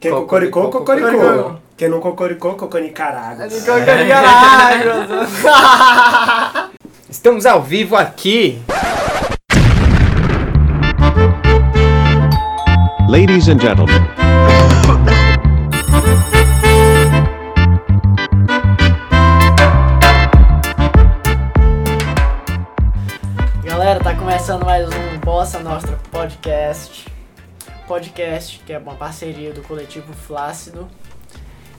Quem cocoricou, cocoricou. Quem não cocoricou, coconicaragos. Estamos ao vivo aqui. Ladies and gentlemen, Galera, tá começando mais um Bossa Nostra Podcast. Podcast que é uma parceria do coletivo Flácido.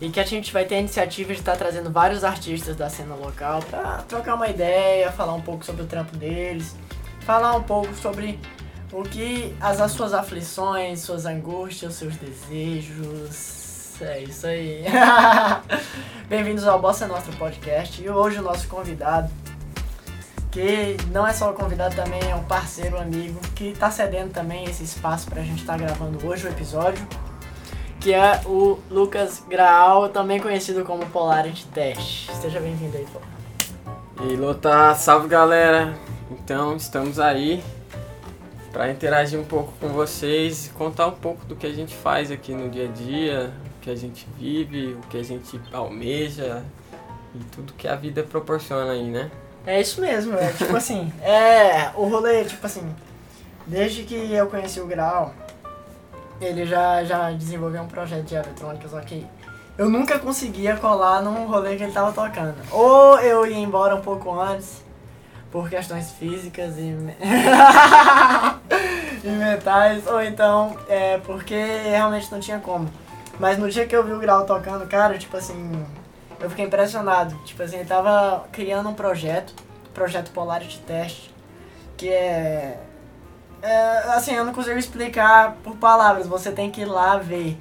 E que a gente vai ter a iniciativa de estar trazendo vários artistas da cena local pra trocar uma ideia, falar um pouco sobre o trampo deles, falar um pouco sobre o que as, as suas aflições, suas angústias, seus desejos. É isso aí. Bem-vindos ao Bossa Nostra Podcast. E hoje o nosso convidado que não é só o convidado, também é um parceiro, um amigo, que tá cedendo também esse espaço pra gente estar gravando hoje o episódio, que é o Lucas Graal, também conhecido como Polarity Test. Seja bem-vindo aí, pô. E Lota, salve galera! Então estamos aí para interagir um pouco com vocês, contar um pouco do que a gente faz aqui no dia a dia, o que a gente vive, o que a gente almeja e tudo que a vida proporciona aí, né? É isso mesmo, é tipo assim, é o rolê, tipo assim, desde que eu conheci o Grau, ele já, já desenvolveu um projeto de eletrônica, só que eu nunca conseguia colar num rolê que ele tava tocando. Ou eu ia embora um pouco antes, por questões físicas e, e mentais, ou então é porque realmente não tinha como. Mas no dia que eu vi o Grau tocando, cara, tipo assim, eu fiquei impressionado. Tipo assim, ele tava criando um projeto, projeto Polarity Test, que é, é. Assim, eu não consigo explicar por palavras, você tem que ir lá ver.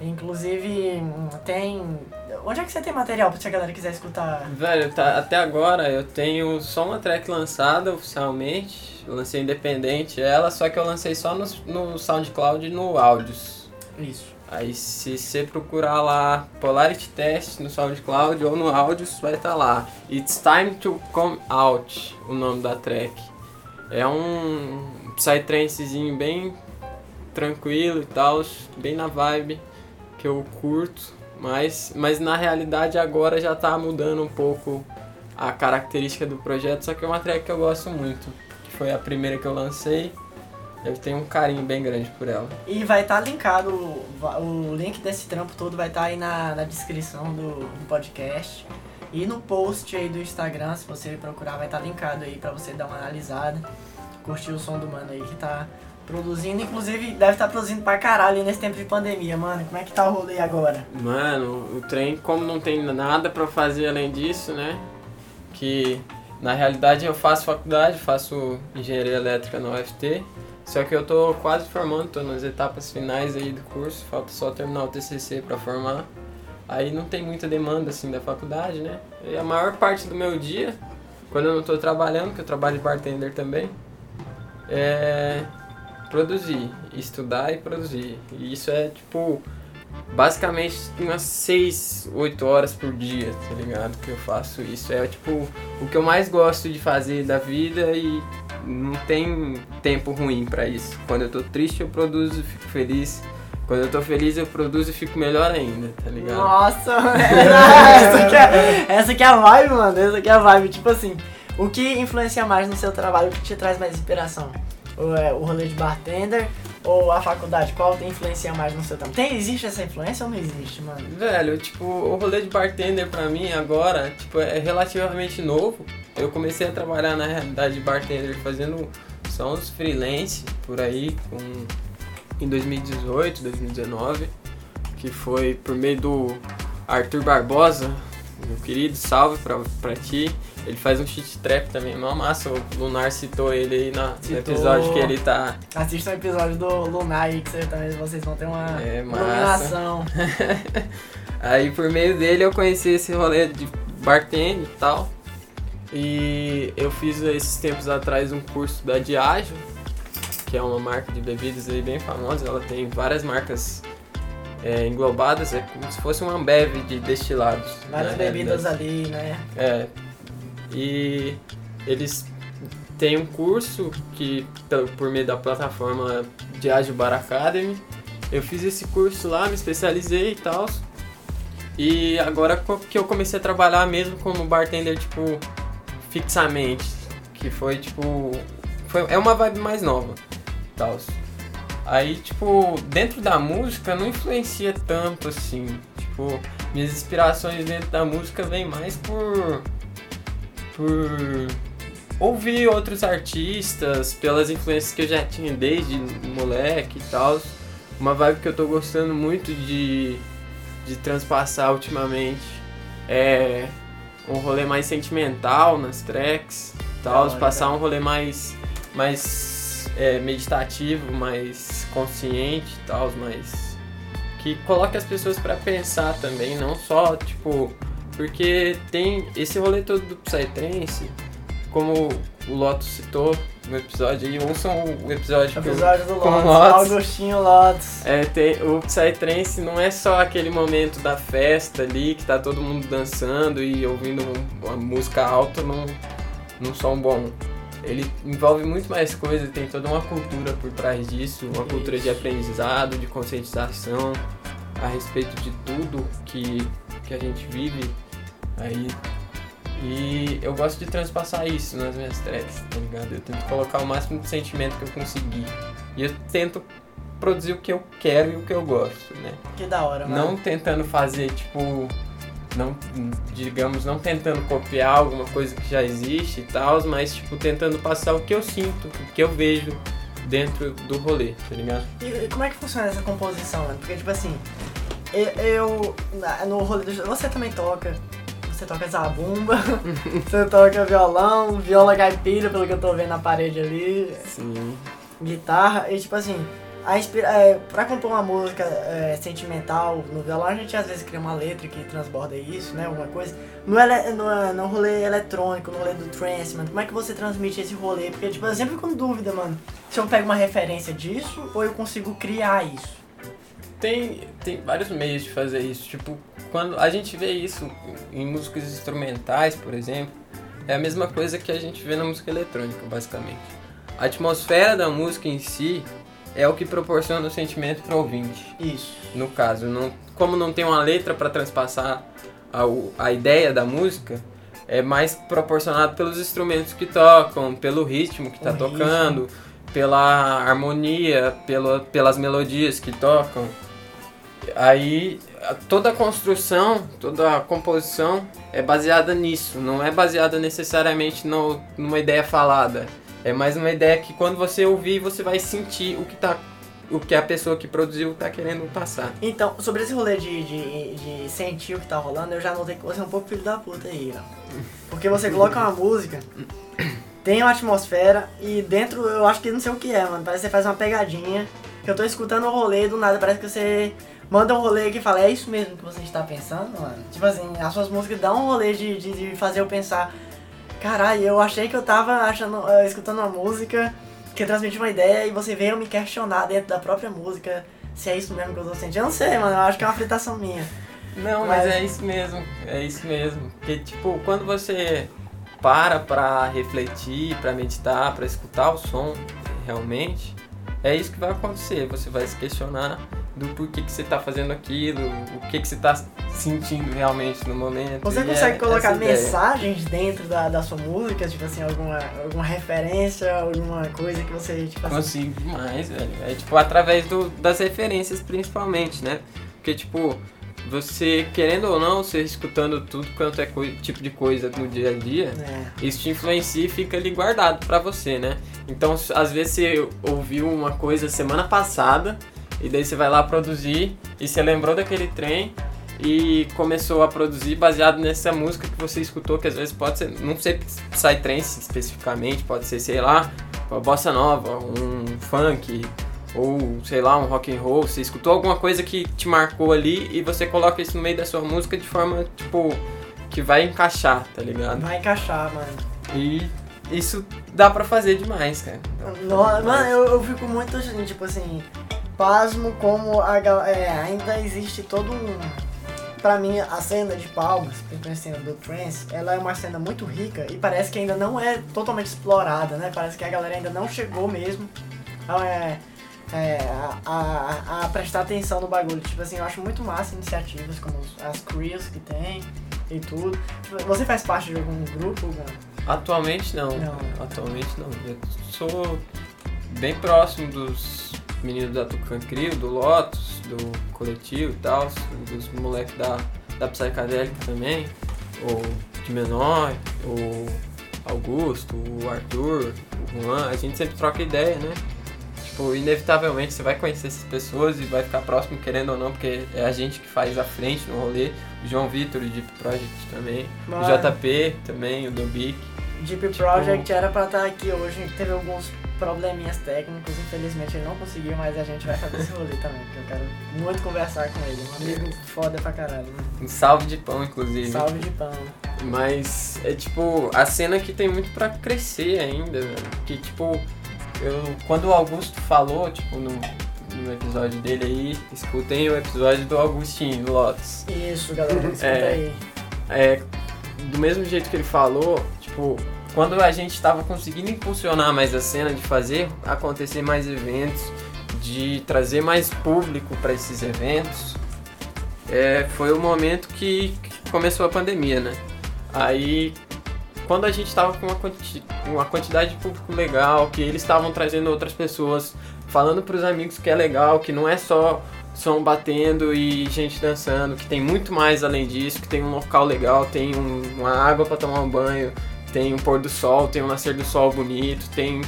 Inclusive, tem. Onde é que você tem material se a galera quiser escutar? Velho, tá- até agora eu tenho só uma track lançada oficialmente, eu lancei independente ela, só que eu lancei só no, no SoundCloud e no Áudios. Isso. Aí se você procurar lá Polarity Test no SoundCloud ou no Áudios, vai estar lá. It's Time to Come Out, o nome da track. É um psytrancezinho bem tranquilo e tal, bem na vibe que eu curto, mas, mas na realidade agora já tá mudando um pouco a característica do projeto, só que é uma track que eu gosto muito, que foi a primeira que eu lancei. Eu tenho um carinho bem grande por ela. E vai estar linkado, o link desse trampo todo vai estar aí na, na descrição do, do podcast. E no post aí do Instagram, se você procurar, vai estar linkado aí pra você dar uma analisada. Curtir o som do mano aí que tá produzindo. Inclusive, deve estar produzindo pra caralho nesse tempo de pandemia, mano. Como é que tá o rolê agora? Mano, o trem, como não tem nada pra fazer além disso, né? Que na realidade eu faço faculdade, faço engenharia elétrica na UFT. Só que eu tô quase formando, tô nas etapas finais aí do curso, falta só terminar o TCC pra formar. Aí não tem muita demanda assim da faculdade, né? E a maior parte do meu dia, quando eu não tô trabalhando, que eu trabalho de bartender também, é produzir, estudar e produzir. E isso é tipo basicamente umas 6, 8 horas por dia, tá ligado? Que eu faço isso. É tipo o que eu mais gosto de fazer da vida e não tem tempo ruim pra isso. Quando eu tô triste eu produzo e fico feliz. Quando eu tô feliz eu produzo e fico melhor ainda, tá ligado? Nossa, essa, que é, essa que é a vibe, mano. Essa que é a vibe. Tipo assim, o que influencia mais no seu trabalho? O que te traz mais inspiração? O, é, o rolê de bartender ou a faculdade? Qual te influencia mais no seu trabalho? Tem, existe essa influência ou não existe, mano? Velho, tipo, o rolê de bartender pra mim agora, tipo, é relativamente novo. Eu comecei a trabalhar na realidade de bartender fazendo só uns freelance por aí com em 2018, 2019, que foi por meio do Arthur Barbosa, meu querido, salve pra, pra ti. Ele faz um shit trap também, mó massa. O Lunar citou ele aí na, no Citou. episódio que ele tá Assista um episódio do Lunar aí que você, também, vocês vão ter uma É, iluminação. Aí por meio dele eu conheci esse rolê de bartender e tal. E eu fiz esses tempos atrás um curso da Diageo, que é uma marca de bebidas aí bem famosa. Ela tem várias marcas é, englobadas, é como se fosse uma Ambev de destilados. Várias na bebidas ali, né? É. E eles têm um curso que, por meio da plataforma Diageo Bar Academy, eu fiz esse curso lá, me especializei e tal. E agora que eu comecei a trabalhar mesmo como bartender, tipo, fixamente. Que foi, tipo. Foi, é uma vibe mais nova. Tal. Aí, tipo, dentro da música não influencia tanto assim. Tipo, minhas inspirações dentro da música vêm mais por. por ouvir outros artistas, pelas influências que eu já tinha desde moleque e tal. Uma vibe que eu tô gostando muito de, de transpassar ultimamente é um rolê mais sentimental nas tracks, tal, passar um rolê mais, mais é, meditativo, mais consciente e tal, mais que coloque as pessoas pra pensar também, não só tipo porque tem esse rolê todo do Psytrance, como o Lotus citou no episódio aí, ouçam o episódio, eu- Episódio do com Lotus, Lotus. Augustinho Lotus. é, tem, o Psytrance não é só aquele momento da festa ali, que tá todo mundo dançando e ouvindo um- uma música alta num, num som bom. Ele envolve muito mais coisa, tem toda uma cultura por trás disso, uma cultura de Isso. aprendizado, de conscientização a respeito de tudo que, que a gente vive aí. E eu gosto de transpassar isso nas minhas tracks, tá ligado? Eu tento colocar o máximo de sentimento que eu conseguir. E eu tento produzir o que eu quero e o que eu gosto, né? Que da hora, mano. Não tentando fazer, tipo, não, digamos, não tentando copiar alguma coisa que já existe e tal, mas, tipo, tentando passar o que eu sinto, o que eu vejo dentro do rolê, tá ligado? E, e como é que funciona essa composição, mano? Porque, tipo assim, eu, eu no rolê do... Você também toca, você toca zabumba, você toca violão, viola caipira, pelo que eu tô vendo na parede ali, Sim. guitarra, e tipo assim, a inspira é, pra compor uma música é, sentimental no violão, a gente às vezes cria uma letra que transborda isso, né, alguma coisa. No, ele, no, no rolê eletrônico, no rolê do trance, mano, como é que você transmite esse rolê? Porque, tipo, eu sempre fico com dúvida, mano, se eu pego uma referência disso ou eu consigo criar isso. Tem, tem vários meios de fazer isso. Tipo, quando a gente vê isso em músicas instrumentais, por exemplo, é a mesma coisa que a gente vê na música eletrônica, basicamente. A atmosfera da música em si é o que proporciona o sentimento para o ouvinte. Isso. No caso, não, como não tem uma letra para transpassar a, a ideia da música, é mais proporcionado pelos instrumentos que tocam, pelo ritmo que tá ritmo. tocando, pela harmonia, pela, pelas melodias que tocam. Aí toda a construção, toda a composição é baseada nisso, não é baseada necessariamente no, numa ideia falada. É mais uma ideia que quando você ouvir, você vai sentir o que tá o que a pessoa que produziu tá querendo passar. Então, sobre esse rolê de, de, de sentir o que tá rolando, eu já notei que você é um pouco filho da puta aí, ó. Porque você coloca uma música, tem uma atmosfera e dentro eu acho que não sei o que é, mano. Parece que você faz uma pegadinha. Que eu tô escutando o rolê do nada parece que você manda um rolê que fala, é isso mesmo que você está pensando, mano? Tipo assim, as suas músicas dão um rolê de, de, de fazer eu pensar, caralho, eu achei que eu tava achando, eh, escutando uma música que transmite uma ideia e você veio me questionar dentro da própria música se é isso mesmo que eu tô sentindo. Eu não sei, mano, eu acho que é uma fritação minha. Não, mas, Mas- é isso mesmo, é isso mesmo. Porque, tipo, quando você para pra refletir, pra meditar, pra escutar o som realmente, é isso que vai acontecer. Você vai se questionar do porquê que você tá fazendo aquilo, o que que você tá sentindo realmente no momento. Você E consegue é colocar mensagens dentro da, da sua música, tipo assim, alguma, alguma referência, alguma coisa que você, tipo assim, Consigo demais, velho. É tipo através do, das referências principalmente, né? Porque tipo, você querendo ou não, você escutando tudo quanto é tipo de coisa no dia a dia, né? isso te influencia e fica ali guardado pra você, né? Então, às vezes você ouviu uma coisa semana passada e daí você vai lá produzir e você lembrou daquele trem e começou a produzir baseado nessa música que você escutou, que às vezes pode ser, não sei psytrance especificamente, pode ser, sei lá, uma bossa nova, um funk ou sei lá, um rock and roll, você escutou alguma coisa que te marcou ali e você coloca isso no meio da sua música de forma, tipo, que vai encaixar, tá ligado? Vai encaixar, mano. E isso dá pra fazer demais, cara. Dá pra fazer No- demais. mano, eu, eu fico muito, tipo assim, pasmo como a, é, ainda existe todo um... Pra mim, a cena de Palmas, principalmente a cena do trance, ela é uma cena muito rica e parece que ainda não é totalmente explorada, né? Parece que a galera ainda não chegou mesmo. Então, é, é, a, a, a prestar atenção no bagulho. Tipo assim, eu acho muito massa iniciativas como as crews que tem e tudo. Você faz parte de algum grupo, Gun? Atualmente não. Não. Atualmente não. Eu sou bem próximo dos meninos da Tucan Crio, do Lotus, do coletivo e tal, dos moleques da, da Psicadélica também, o de menor, o Augusto, o Arthur, o Juan, a gente sempre troca ideia, né? Tipo, inevitavelmente você vai conhecer essas pessoas e vai ficar próximo, querendo ou não, porque é a gente que faz a frente no rolê. O João Vitor, o Deep Project também. Mano. O JP também, o Dobic. Deep Project era pra estar aqui hoje, teve alguns probleminhas técnicos, infelizmente ele não conseguiu, mas a gente vai fazer esse rolê também, porque eu quero muito conversar com ele. Um amigo foda pra caralho. né? Um salve de pão, inclusive. Salve de pão. Mas é tipo, a cena que tem muito pra crescer ainda, velho. Que tipo, eu, quando o Augusto falou, tipo, no, no episódio dele aí, escutem o episódio do Augustinho, do Lotus. Isso, galera, escuta É. aí. É, do mesmo jeito que ele falou, tipo, quando a gente tava conseguindo impulsionar mais a cena, de fazer acontecer mais eventos, de trazer mais público para esses eventos, é, foi o momento que que começou a pandemia, né? Aí, quando a gente tava com uma, quanti- uma quantidade de público legal, que eles estavam trazendo outras pessoas, falando pros amigos que é legal, que não é só som batendo e gente dançando, que tem muito mais além disso, que tem um local legal, tem um- uma água para tomar um banho, tem um pôr do sol, tem um nascer do sol bonito, tem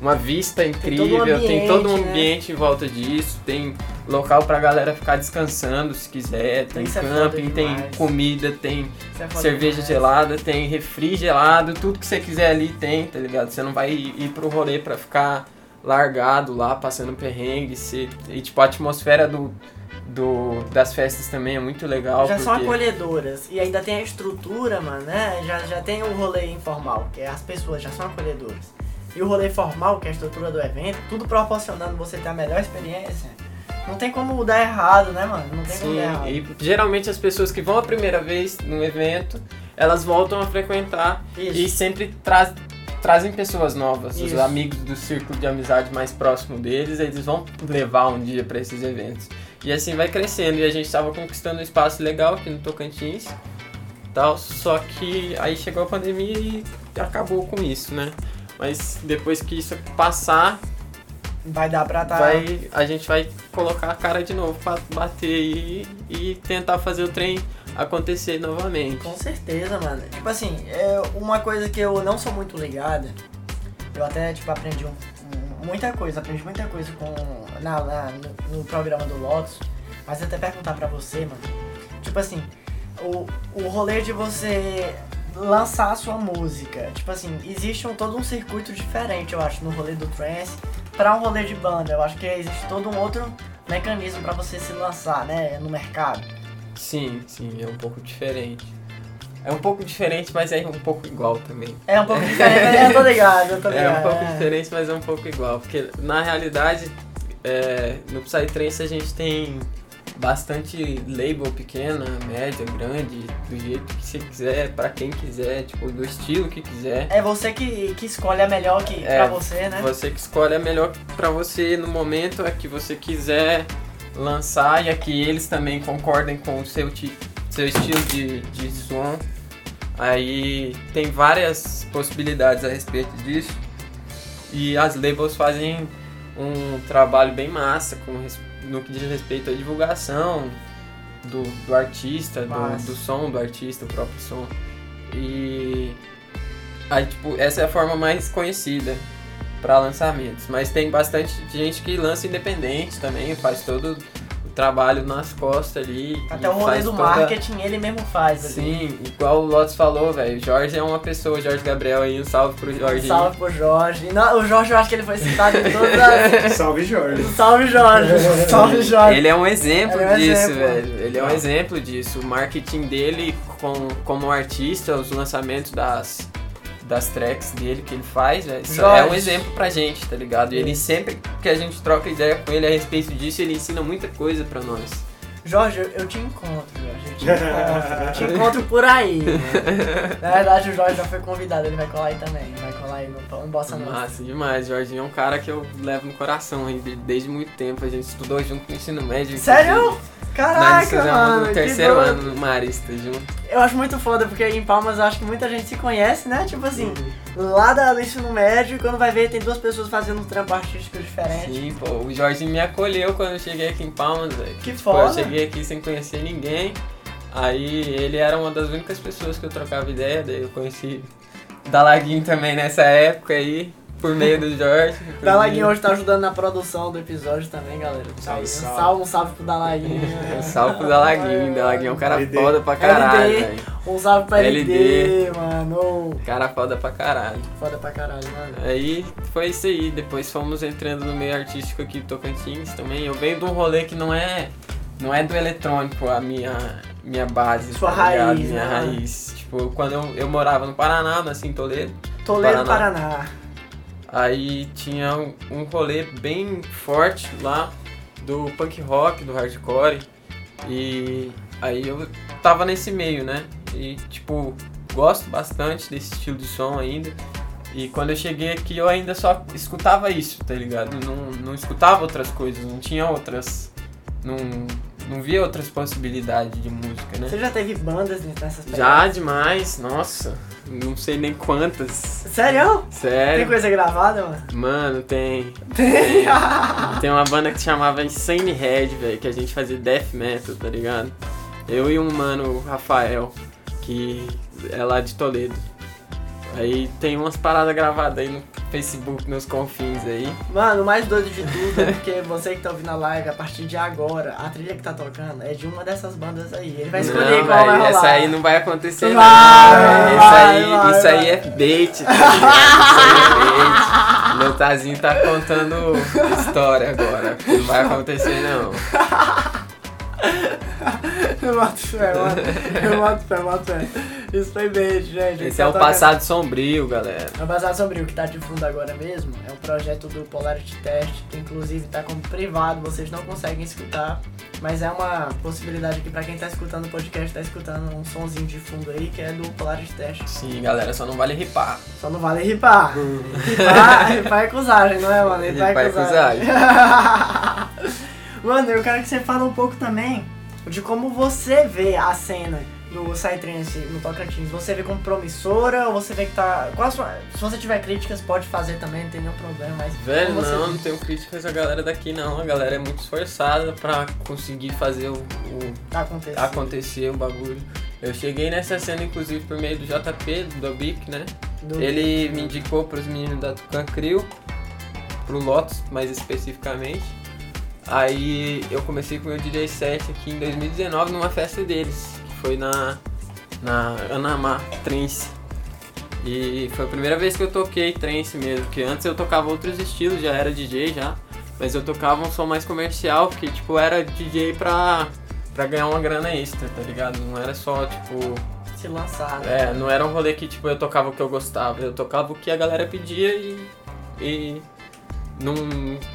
uma vista todo um incrível, tem todo um ambiente, né? ambiente em volta disso, tem local pra galera ficar descansando se quiser, tem Isso é camping, tem demais. comida, tem é cerveja demais. gelada, tem refri gelado, tudo que você quiser ali tem, tá ligado? Você não vai ir ir pro rolê pra ficar largado lá, passando perrengue, você, e tipo, a atmosfera do, do, das festas também é muito legal. Já são porque- acolhedoras. E ainda tem a estrutura, mano, né? Já, já tem o rolê informal, que é as pessoas já são acolhedoras. E o rolê formal, que é a estrutura do evento, tudo proporcionando você ter a melhor experiência. Não tem como dar errado, né, mano? Não tem como Sim, dar errado. e geralmente as pessoas que vão a primeira vez num evento, elas voltam a frequentar Isso. e sempre traz, trazem pessoas novas, os Isso. amigos do círculo de amizade mais próximo deles, eles vão levar um dia para esses eventos. E assim vai crescendo e a gente estava conquistando um espaço legal aqui no Tocantins, tal, só que aí chegou a pandemia e acabou com isso, né? Mas depois que isso passar, Vai dar pra tá. vai, a gente vai colocar a cara de novo pra bater aí e tentar fazer o trem acontecer novamente. Com certeza, mano. Tipo assim, é uma coisa que eu não sou muito ligada, eu até, tipo, aprendi um- muita coisa, aprendi muita coisa com, na, na- no, no programa do Lotus, mas até perguntar pra você, mano. Tipo assim, o, o rolê de você lançar a sua música, tipo assim, existe um, todo um circuito diferente, eu acho, no rolê do trance pra um rolê de banda. Eu acho que existe todo um outro mecanismo pra você se lançar, né, no mercado. Sim, sim, é um pouco diferente. É um pouco diferente, mas é um pouco igual também. É um pouco diferente, eu tô ligado, eu tô ligado. É um pouco diferente, mas é um pouco igual. Porque na realidade, é, no Psytrance a gente tem bastante label pequena, média, grande, do jeito que você quiser, pra quem quiser, tipo, do estilo que quiser. É você que, que escolhe a melhor que, É, pra você, né? Você que escolhe a melhor pra você no momento, a que você quiser lançar e a que eles também concordem com o seu, ti- seu estilo de, de som. Aí tem várias possibilidades a respeito disso. E as labels fazem um trabalho bem massa com, no que diz respeito à divulgação do, do artista, do, do som do artista, o próprio som. E aí, tipo, essa é a forma mais conhecida para lançamentos. Mas tem bastante gente que lança independente também, faz todo trabalho nas costas ali. Até e o rolê faz do toda- marketing ele mesmo faz ali. Sim, igual o Lotus falou, velho. Jorge é uma pessoa, Jorge Gabriel aí, um salve pro Jorge. Um salve pro Jorge. E não- o Jorge eu acho que ele foi citado em todas as. Salve, Jorge. Salve Jorge! Salve Jorge! Ele é um exemplo é disso, velho. Ele é um exemplo disso. O marketing dele com, como artista, os lançamentos das, das tracks dele que ele faz, velho, isso é um Jorge. exemplo pra gente, tá ligado? E ele sempre que a gente troca ideia com ele a respeito disso, ele ensina muita coisa pra nós. Jorge, eu, te encontro, Jorge. Eu te encontro. Eu te encontro por aí. Mano. Na verdade, o Jorge já foi convidado, ele vai colar aí também. Vai colar aí no, no Bossa Nova. Massa demais, Jorginho é um cara que eu levo no coração desde muito tempo. A gente estudou junto no ensino médio. Sério? Caraca, estudamos mano. no terceiro ano no Marista junto. Eu acho muito foda, porque em Palmas eu acho que muita gente se conhece, né? Tipo assim, lá da- do ensino médio, quando vai ver, tem duas pessoas fazendo um trampo artístico diferente. Sim, pô, o Jorginho me acolheu quando eu cheguei aqui em Palmas, velho. Que Tipo, foda. eu cheguei aqui sem conhecer ninguém. Aí ele era uma das únicas pessoas que eu trocava ideia, daí eu conheci Dalaguinho também nessa época aí, por meio do Jorge. Dalaguinho hoje tá ajudando na produção do episódio também, galera. Salve, um salve. salve, um salve pro Dalaguinho. Um salve pro Dalaguinho, Dalaguinho é um cara LD. foda pra caralho, LD. Um salve pra LD, LD. mano. Cara foda pra caralho. Foda pra caralho, mano. Aí foi isso aí, depois fomos entrando no meio artístico aqui de Tocantins também. Eu venho de um rolê que não é não é do eletrônico a minha minha base, Sua tá ligado? raiz, minha né? raiz. Tipo, quando eu, eu morava no Paraná, nasci em Toledo, Toledo, Paraná. Paraná. Aí tinha um, um rolê bem forte lá do punk rock, do hardcore. E aí eu tava nesse meio, né? E tipo, gosto bastante desse estilo de som ainda. E quando eu cheguei aqui eu ainda só escutava isso, tá ligado? Não, não escutava outras coisas, não tinha outras. Não, não via outras possibilidades de música, né? Você já teve bandas nessas Já demais, nossa, não sei nem quantas. Sério? Tem Sério? coisa gravada, mano? Mano, tem. Tem. Tem uma banda que chamava Insane Head, velho, que a gente fazia death metal, tá ligado? Eu e um mano, o Rafael, que é lá de Toledo. Aí tem umas paradas gravadas aí no Facebook, nos confins aí. Mano, o mais doido de tudo é porque você que tá ouvindo a live, a partir de agora, a trilha que tá tocando é de uma dessas bandas aí. Ele vai escolher não, qual vai rolar. essa aí não vai acontecer, Vai, não. vai, Isso aí, isso aí é bait, tá? Isso aí é bait. Meu Tazinho tá contando história agora. Não vai acontecer, não. Eu mato fé. Eu mato fé, mato fé. Isso foi beijo, gente. Esse é o passado sombrio, galera. É o Passado Sombrio que tá de fundo agora mesmo. É um projeto do Polarity Test, que inclusive tá como privado, vocês não conseguem escutar. Mas é uma possibilidade aqui pra quem tá escutando o podcast, tá escutando um sonzinho de fundo aí, que é do Polarity Test. Sim, galera, só não vale ripar. Só não vale ripar. Ripar, ripar é cusagem, não é, mano? Ripar, Ripar é é cusagem. mano, eu quero que você fale um pouco também de como você vê a cena do Psytrance no Tocantins. Você vê como promissora ou você vê que tá... Qual a sua... Se você tiver críticas, pode fazer também, não tem nenhum problema, mas... Velho, não, não tenho críticas à galera daqui não. A galera é muito esforçada pra conseguir fazer o, o- acontecendo. acontecer o bagulho. Eu cheguei nessa cena, inclusive, por meio do JP, do Dobic, né? Do- Ele me indicou pros meninos da Tucan Crio, pro Lotus, mais especificamente. Aí eu comecei com o meu DJ set aqui em 2019 numa festa deles, foi na, na Anamá Trance. E foi a primeira vez que eu toquei trance mesmo, porque antes eu tocava outros estilos, já era DJ já, mas eu tocava um som mais comercial, porque tipo era DJ pra, pra ganhar uma grana extra, tá ligado? Não era só tipo Se lançar, né? é, não era um rolê que tipo, eu tocava o que eu gostava, eu tocava o que a galera pedia e. e não,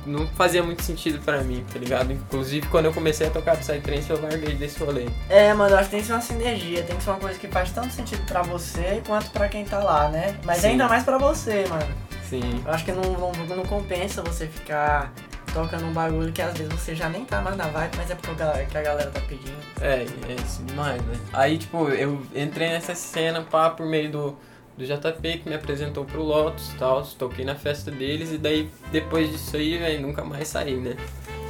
não fazia muito sentido pra mim, tá ligado? Inclusive quando eu comecei a tocar Psytrance eu larguei desse rolê. É, mano, eu acho que tem que ser uma sinergia, tem que ser uma coisa que faz tanto sentido pra você quanto pra quem tá lá, né? Mas Sim. ainda mais pra você, mano. Sim. Eu acho que não, não, não compensa você ficar tocando um bagulho que às vezes você já nem tá mais na vibe, mas é porque a galera, que a galera tá pedindo. É, é isso demais, né? Aí tipo, eu entrei nessa cena pá, por meio do, do JP que me apresentou pro Lotus e tal, toquei na festa deles e daí depois disso aí, velho, nunca mais saí, né?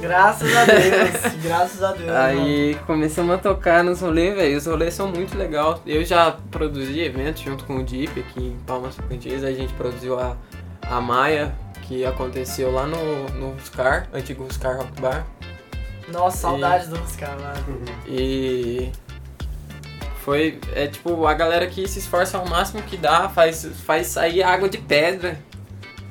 Graças a Deus, graças a Deus. mano. Aí começamos a tocar nos rolês, velho. Os rolês são muito legais. Eu já produzi eventos junto com o Deep aqui em Palmas Tocantins. A gente produziu a, a Maia, que aconteceu lá no, no Ruscar, antigo Ruscar Rock Bar. Nossa, saudades do Oscar, mano. E foi, é tipo, a galera que se esforça ao máximo que dá, faz, faz sair água de pedra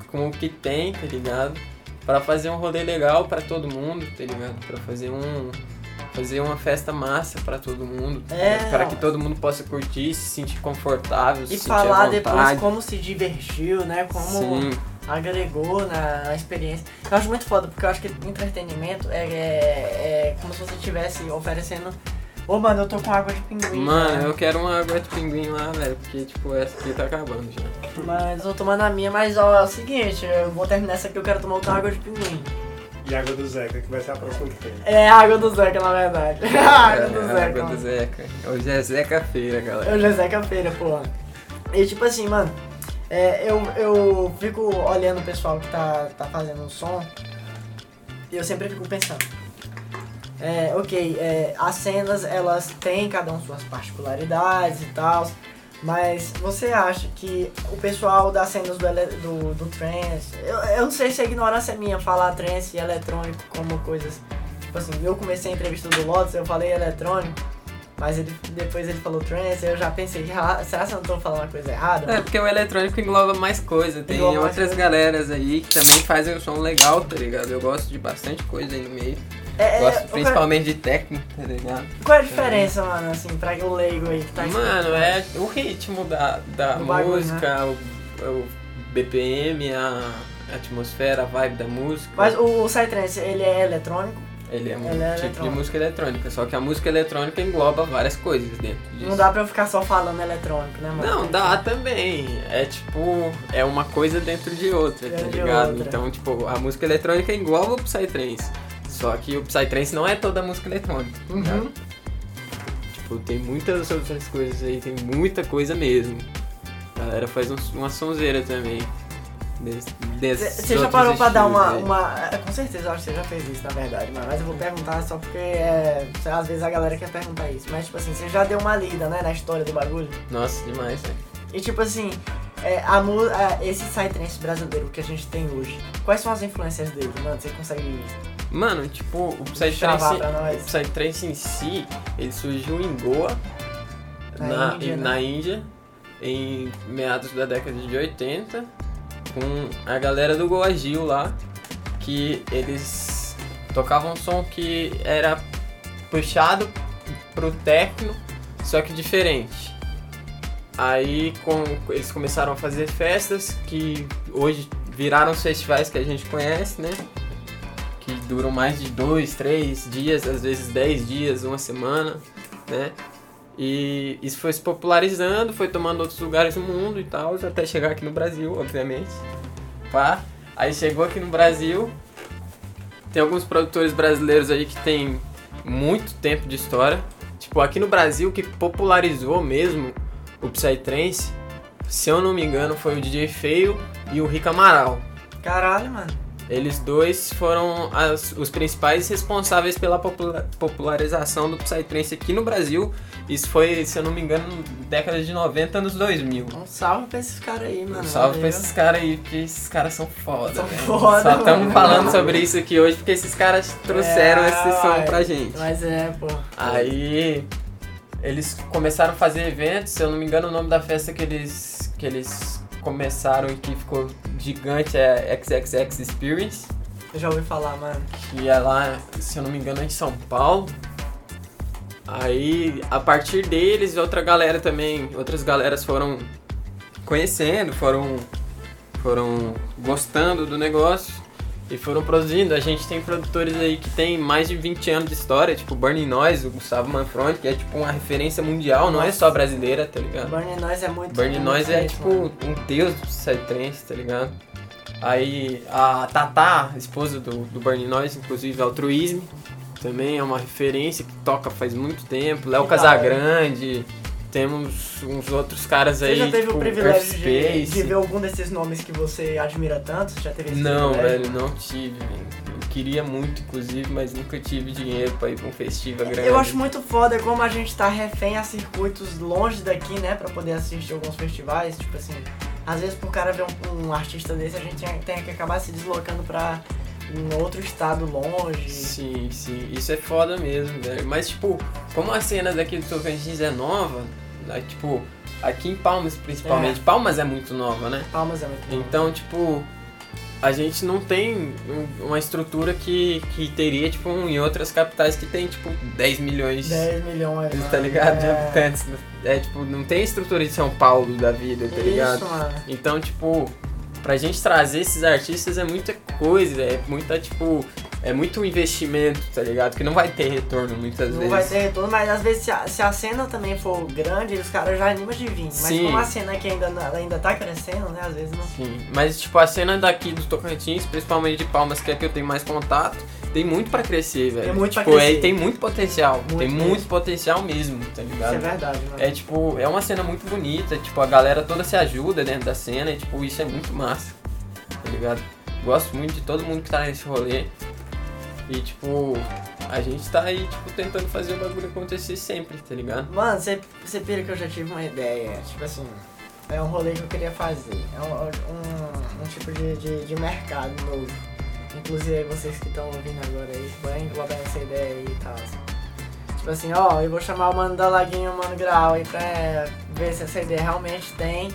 com o que tem, tá ligado? Pra fazer um rolê legal pra todo mundo, tá ligado? Pra fazer um fazer uma festa massa pra todo mundo, tá É, para que todo mundo possa curtir, se sentir confortável, se E sentir falar depois como se divertiu, né? Como Sim. agregou na, na experiência. Eu acho muito foda, porque eu acho que entretenimento é, é, é como se você estivesse oferecendo. Ô, mano, eu tô com água de pinguim. Mano, né? eu quero uma água de pinguim lá, velho, porque, tipo, essa aqui tá acabando já. Mas eu tô tomando a minha, mas ó, é o seguinte, eu vou terminar essa aqui, eu quero tomar outra água de pinguim. E água do Zeca, que vai ser a próxima que tem. É a água do Zeca, na verdade. a água do É, Zeca. água do. Zeca. Hoje é Zeca Feira, galera. Eu já Zeca Feira, porra. E tipo assim, mano, é, eu, eu fico olhando o pessoal que tá, tá fazendo um som e eu sempre fico pensando. É, ok, é, as cenas elas têm cada um suas particularidades e tal, mas você acha que o pessoal das cenas do, do, do trance, eu, eu não sei se é ignorância minha falar trance e eletrônico como coisas. Tipo assim, eu comecei a entrevista do Lotus, eu falei eletrônico, mas ele, depois ele falou trance, eu já pensei, ah, será que eu não tô falando uma coisa errada? É, porque o eletrônico engloba mais coisa. Tem Engloba outras coisa. galeras aí que também fazem um som legal, tá ligado? Eu gosto de bastante coisa aí no meio. É, é, gosto principalmente de techno, tá ligado? Qual é a diferença, mano, assim, pra o leigo aí que tá Mano, é o ritmo da, da bagulho, música, o, o BPM, a atmosfera, a vibe da música. Mas o, o Psytrance, ele é eletrônico? Ele é um ele é tipo de música eletrônica, só que a música eletrônica engloba várias coisas dentro disso. Não dá pra eu ficar só falando eletrônico, né, mano? Não, dá também. É tipo, é uma coisa dentro de outra, tá Dentro de ligado? outra. Então, tipo, a música eletrônica engloba o Psytrance. Só que o Psytrance não é toda a música eletrônica. tá Uhum. ligado? Tipo, tem muitas outras coisas aí, tem muita coisa mesmo. A galera faz uns, uma sonzeira também. Você já parou pra dar uma, aí. uma. é, Com certeza, eu acho que você já fez isso, na verdade. Mas eu vou perguntar só porque é, às vezes a galera quer perguntar isso. Mas, tipo assim, você já deu uma lida, né, na história do bagulho? Nossa, demais, né? E, tipo assim, é, a, a- esse Psytrance brasileiro que a gente tem hoje, quais são as influências dele, mano? Você consegue Mano, tipo, o Psytrance, pra o? Psytrance em si, ele surgiu em Goa, Na na, Índia, né? Índia, em meados da década de 80, com a galera do Goa Gil lá, que eles tocavam um som que era puxado pro techno, só que diferente. Aí com, eles começaram a fazer festas que hoje viraram os festivais que a gente conhece, né? Que duram mais de dois, três dias, às vezes dez dias, uma semana, né? E isso foi se popularizando, foi tomando outros lugares do mundo e tal, até chegar aqui no Brasil, obviamente. Pá. Aí chegou aqui no Brasil. Tem alguns produtores brasileiros aí que tem muito tempo de história. Tipo, aqui no Brasil, que popularizou mesmo o Psytrance, se eu não me engano, foi o DJ Feio e o Rick Amaral. Caralho, mano. Eles dois foram as- os principais responsáveis pela popula- popularização do Psytrance aqui no Brasil. Isso foi, se eu não me engano, década de 90, anos 2000. Um salve pra esses caras aí, mano. Um salve pra Valeu. esses caras aí, porque esses caras são foda, São velho. foda, Só estamos falando sobre isso aqui hoje porque esses caras trouxeram É, esse som pra gente. Mas é, pô. Aí eles começaram a fazer eventos, se eu não me engano o nome da festa que eles, que eles começaram e que ficou gigante é XXX Experience, Eu já ouvi falar, mano. que é lá, se eu não me engano, é em São Paulo. Aí a partir deles, outra galera também, outras galeras foram conhecendo, foram, foram gostando do negócio e foram produzindo. A gente tem produtores aí que tem mais de 20 anos de história, tipo Burning Noise, o Gustavo Manfroni, que é tipo uma referência mundial, não é só brasileira, tá ligado? Burning Noise é muito. Burning Noise é feito, tipo mano. um deus do Psytrance, tá ligado? Aí a Tatá, esposa do, do Burning Noise, inclusive Altruism, também é uma referência que toca faz muito tempo. Léo Casagrande, temos uns outros caras Você aí, já teve tipo o privilégio de, de ver algum desses nomes que você admira tanto? Você já teve esse Não, privilégio? velho, não tive. Eu queria muito, inclusive, mas nunca tive dinheiro pra ir pra um festival grande. Eu acho muito foda como a gente tá refém a circuitos longe daqui, né? Pra poder assistir alguns festivais. Tipo assim, às vezes pro cara ver um, um artista desse, a gente tem, que acabar se deslocando pra um outro estado longe. Sim, sim, isso é foda mesmo, velho. Mas, tipo, como a cena daqui do Tocantins é nova, tipo, aqui em Palmas principalmente, Palmas é muito nova, né? Palmas é muito bom. Então, tipo, a gente não tem um- uma estrutura que, que teria, tipo, um- em outras capitais que tem, tipo, 10 milhões, 10 milhões, mano. tá ligado? De É. habitantes. É, tipo, não tem estrutura de São Paulo da vida, tá ligado? Isso, mano. Então, tipo, pra gente trazer esses artistas é muita coisa, é muita, tipo, é muito investimento, tá ligado? Que não vai ter retorno muitas Não vezes. vai ter retorno, mas às vezes se a, se a cena também for grande, os caras já animam de vir. Mas Sim. como a cena que ainda, ela ainda tá crescendo, né? Às vezes não. Sim, mas tipo, a cena daqui do Tocantins, principalmente de Palmas, que é que eu tenho mais contato, tem muito pra crescer, velho. muito pra tipo, crescer. É, tem muito potencial, Muito tem mesmo. muito potencial mesmo, tá Isso ligado? é verdade, mano. É tipo, é uma cena muito bonita, tipo, a galera toda se ajuda dentro da cena e tipo, isso é muito massa, tá ligado? Gosto muito de todo mundo que tá nesse rolê. E tipo, a gente tá aí, tipo, tentando fazer o bagulho acontecer sempre, tá ligado? Mano, você, você pira que eu já tive uma ideia. Tipo assim, é um rolê que eu queria fazer. É um, um, um tipo de, de, de mercado novo. Inclusive vocês que estão ouvindo agora aí, vai englobar essa ideia aí e tal. Tipo assim, ó, eu vou chamar o Mano da Laguinha e o Mano Grau aí pra ver se essa ideia realmente tem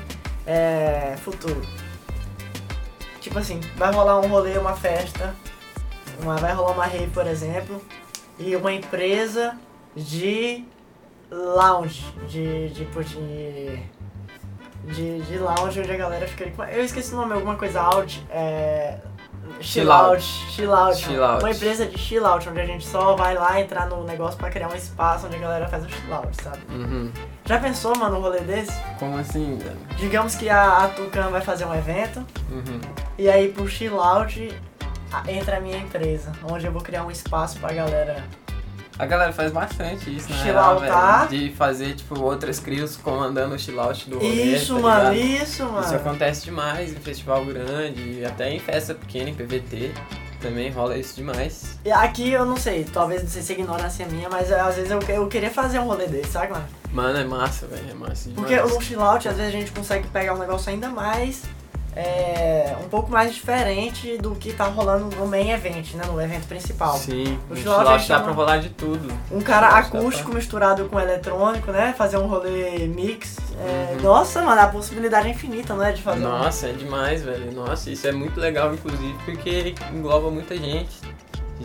é, futuro. Tipo assim, vai rolar um rolê, uma festa, uma, vai rolar uma rave, por exemplo, e uma empresa de lounge, de, de, de, de, de lounge onde a galera fica ali. Eu esqueci o nome, alguma coisa out, é... Chill out. chill out. Chill out. Uma empresa de chill out, onde a gente só vai lá entrar no negócio pra criar um espaço onde a galera faz o chill out, sabe? Uhum. Já pensou, mano, um rolê desse? Como assim, velho? Digamos que a, a Tucan vai fazer um evento, Uhum. e aí pro chill out entra a minha empresa, onde eu vou criar um espaço pra galera. A galera faz bastante isso, né? Chilloutar. De fazer, tipo, outras crios comandando o chillout do rolê, Isso, tá mano, isso, mano. Isso acontece demais em festival grande, até em festa pequena, em PVT. Também rola isso demais. E Aqui eu não sei, talvez não sei se é ignorância minha, mas é, às vezes eu, eu queria fazer um rolê desse, sabe, mano? Mano, é massa, velho. É massa demais. Porque no chill out, às vezes a gente consegue pegar um negócio ainda mais. É, um pouco mais diferente do que tá rolando no main event, né? No evento principal. Sim, O chama- dá pra rolar de tudo. Um cara acústico misturado com eletrônico, né? Fazer um rolê mix. É, Uhum. Nossa, mano, a possibilidade é infinita, né? De fazer um- Nossa, é demais, velho. Nossa, isso é muito legal, inclusive, porque engloba muita gente.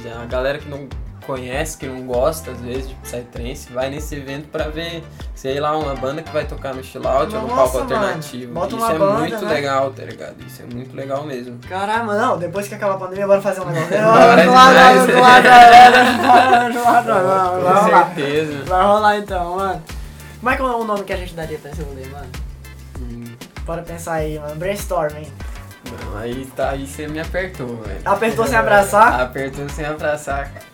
Já a galera que não conhece, que não gosta, às vezes, de Psytrance, vai nesse evento pra ver, sei lá, uma banda que vai tocar no chillout ou no Nossa, palco mano. alternativo. Bota Isso é banda, muito né? legal, tá ligado? Isso é muito legal mesmo. Caramba, não, depois que acabar a pandemia, bora fazer um negócio. Bora Do lado, demais. Com certeza. Vai rolar então, mano. Como é que é o nome que a gente daria pra esse rolê, mano? Hum, Bora pensar aí, mano. Brainstorming. Não, aí tá, aí você me apertou, velho. Apertou sem abraçar? Apertou sem abraçar, cara.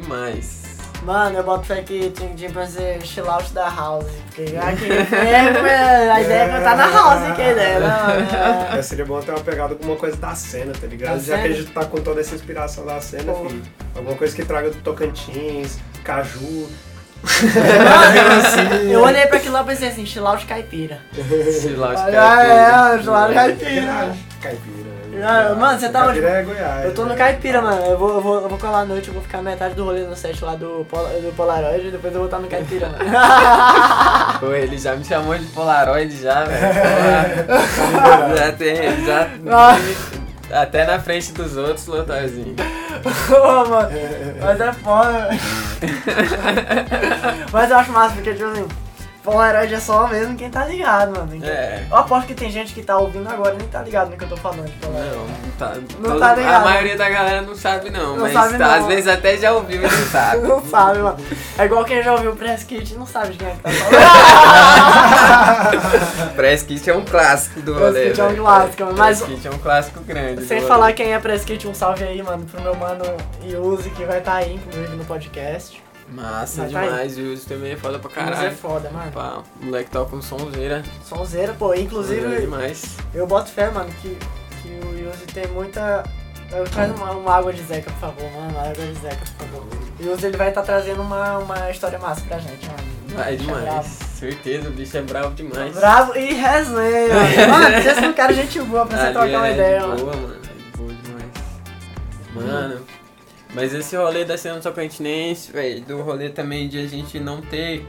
Demais. Mano, eu boto fé que tinha tinha pra ser chill out da house. Porque aqui é, a ideia é cantar na house, que ideia, não, É, seria bom ter uma pegada alguma coisa da cena, tá ligado? Da Já cena? que a gente tá com toda essa inspiração da cena, Pô. filho. Alguma coisa que traga do Tocantins, Caju. é. Eu olhei pra aquilo lá e pensei assim, chill out caipira. Chillout Ah, caipira. é, chill out caipira. Caipira. Ah, mano, você tá onde? Caipira é Goiás. Eu tô no né? Caipira, mano. Eu vou, eu vou, eu vou colar à noite, eu vou ficar metade do rolê no set lá do, Pol- do Polaroid e depois eu vou estar no Caipira, mano. Pô, ele já me chamou de Polaroid já, velho. Pô, já tem, já. Até na frente dos outros, Lotarzinho. Ô, mano. Mas é foda, velho. Mas eu acho massa, porque, tipo assim, Polaroid é só mesmo quem tá ligado, mano. É. Eu aposto que tem gente que tá ouvindo agora e nem tá ligado no que eu tô falando de Polaroid. Não, não tá. Não todo- tá ligado. A maioria da galera não sabe, não. Não mas sabe, tá- não. às vezes até já ouviu e não sabe. Não sabe, mano. É igual quem já ouviu o Press Kit e não sabe de quem é que tá falando. Press Kit é um clássico do Press rolê. Kit é um velho. clássico, mas- Press Kit é um clássico grande. Sem falar quem é Press Kit, um salve aí, mano, pro meu mano Yuzi, que vai estar tá aí, inclusive, no podcast. Massa Mas tá demais, o uso também é foda pra é caralho. foda, mano. Pá, o moleque toca um sonzeira. Sonzeira, pô. sonzeira Inclusive, demais. eu boto fé, mano, que, que o Yuzi tem muita. Eu traz uma, uma água de Zeca, por favor, mano. Uma água de Zeca, por favor. O Yuzi ele vai estar trazendo uma, uma história massa pra gente, mano. Vai é demais. bravo. Certeza, o bicho é bravo demais. Bravo e resenha, mano. Mano, vocês são um cara gente boa pra você Ali trocar uma é ideia, de mano. boa, mano. É de boa demais. Mano, mas esse rolê da cena tocantinense, velho, do rolê também de a gente não ter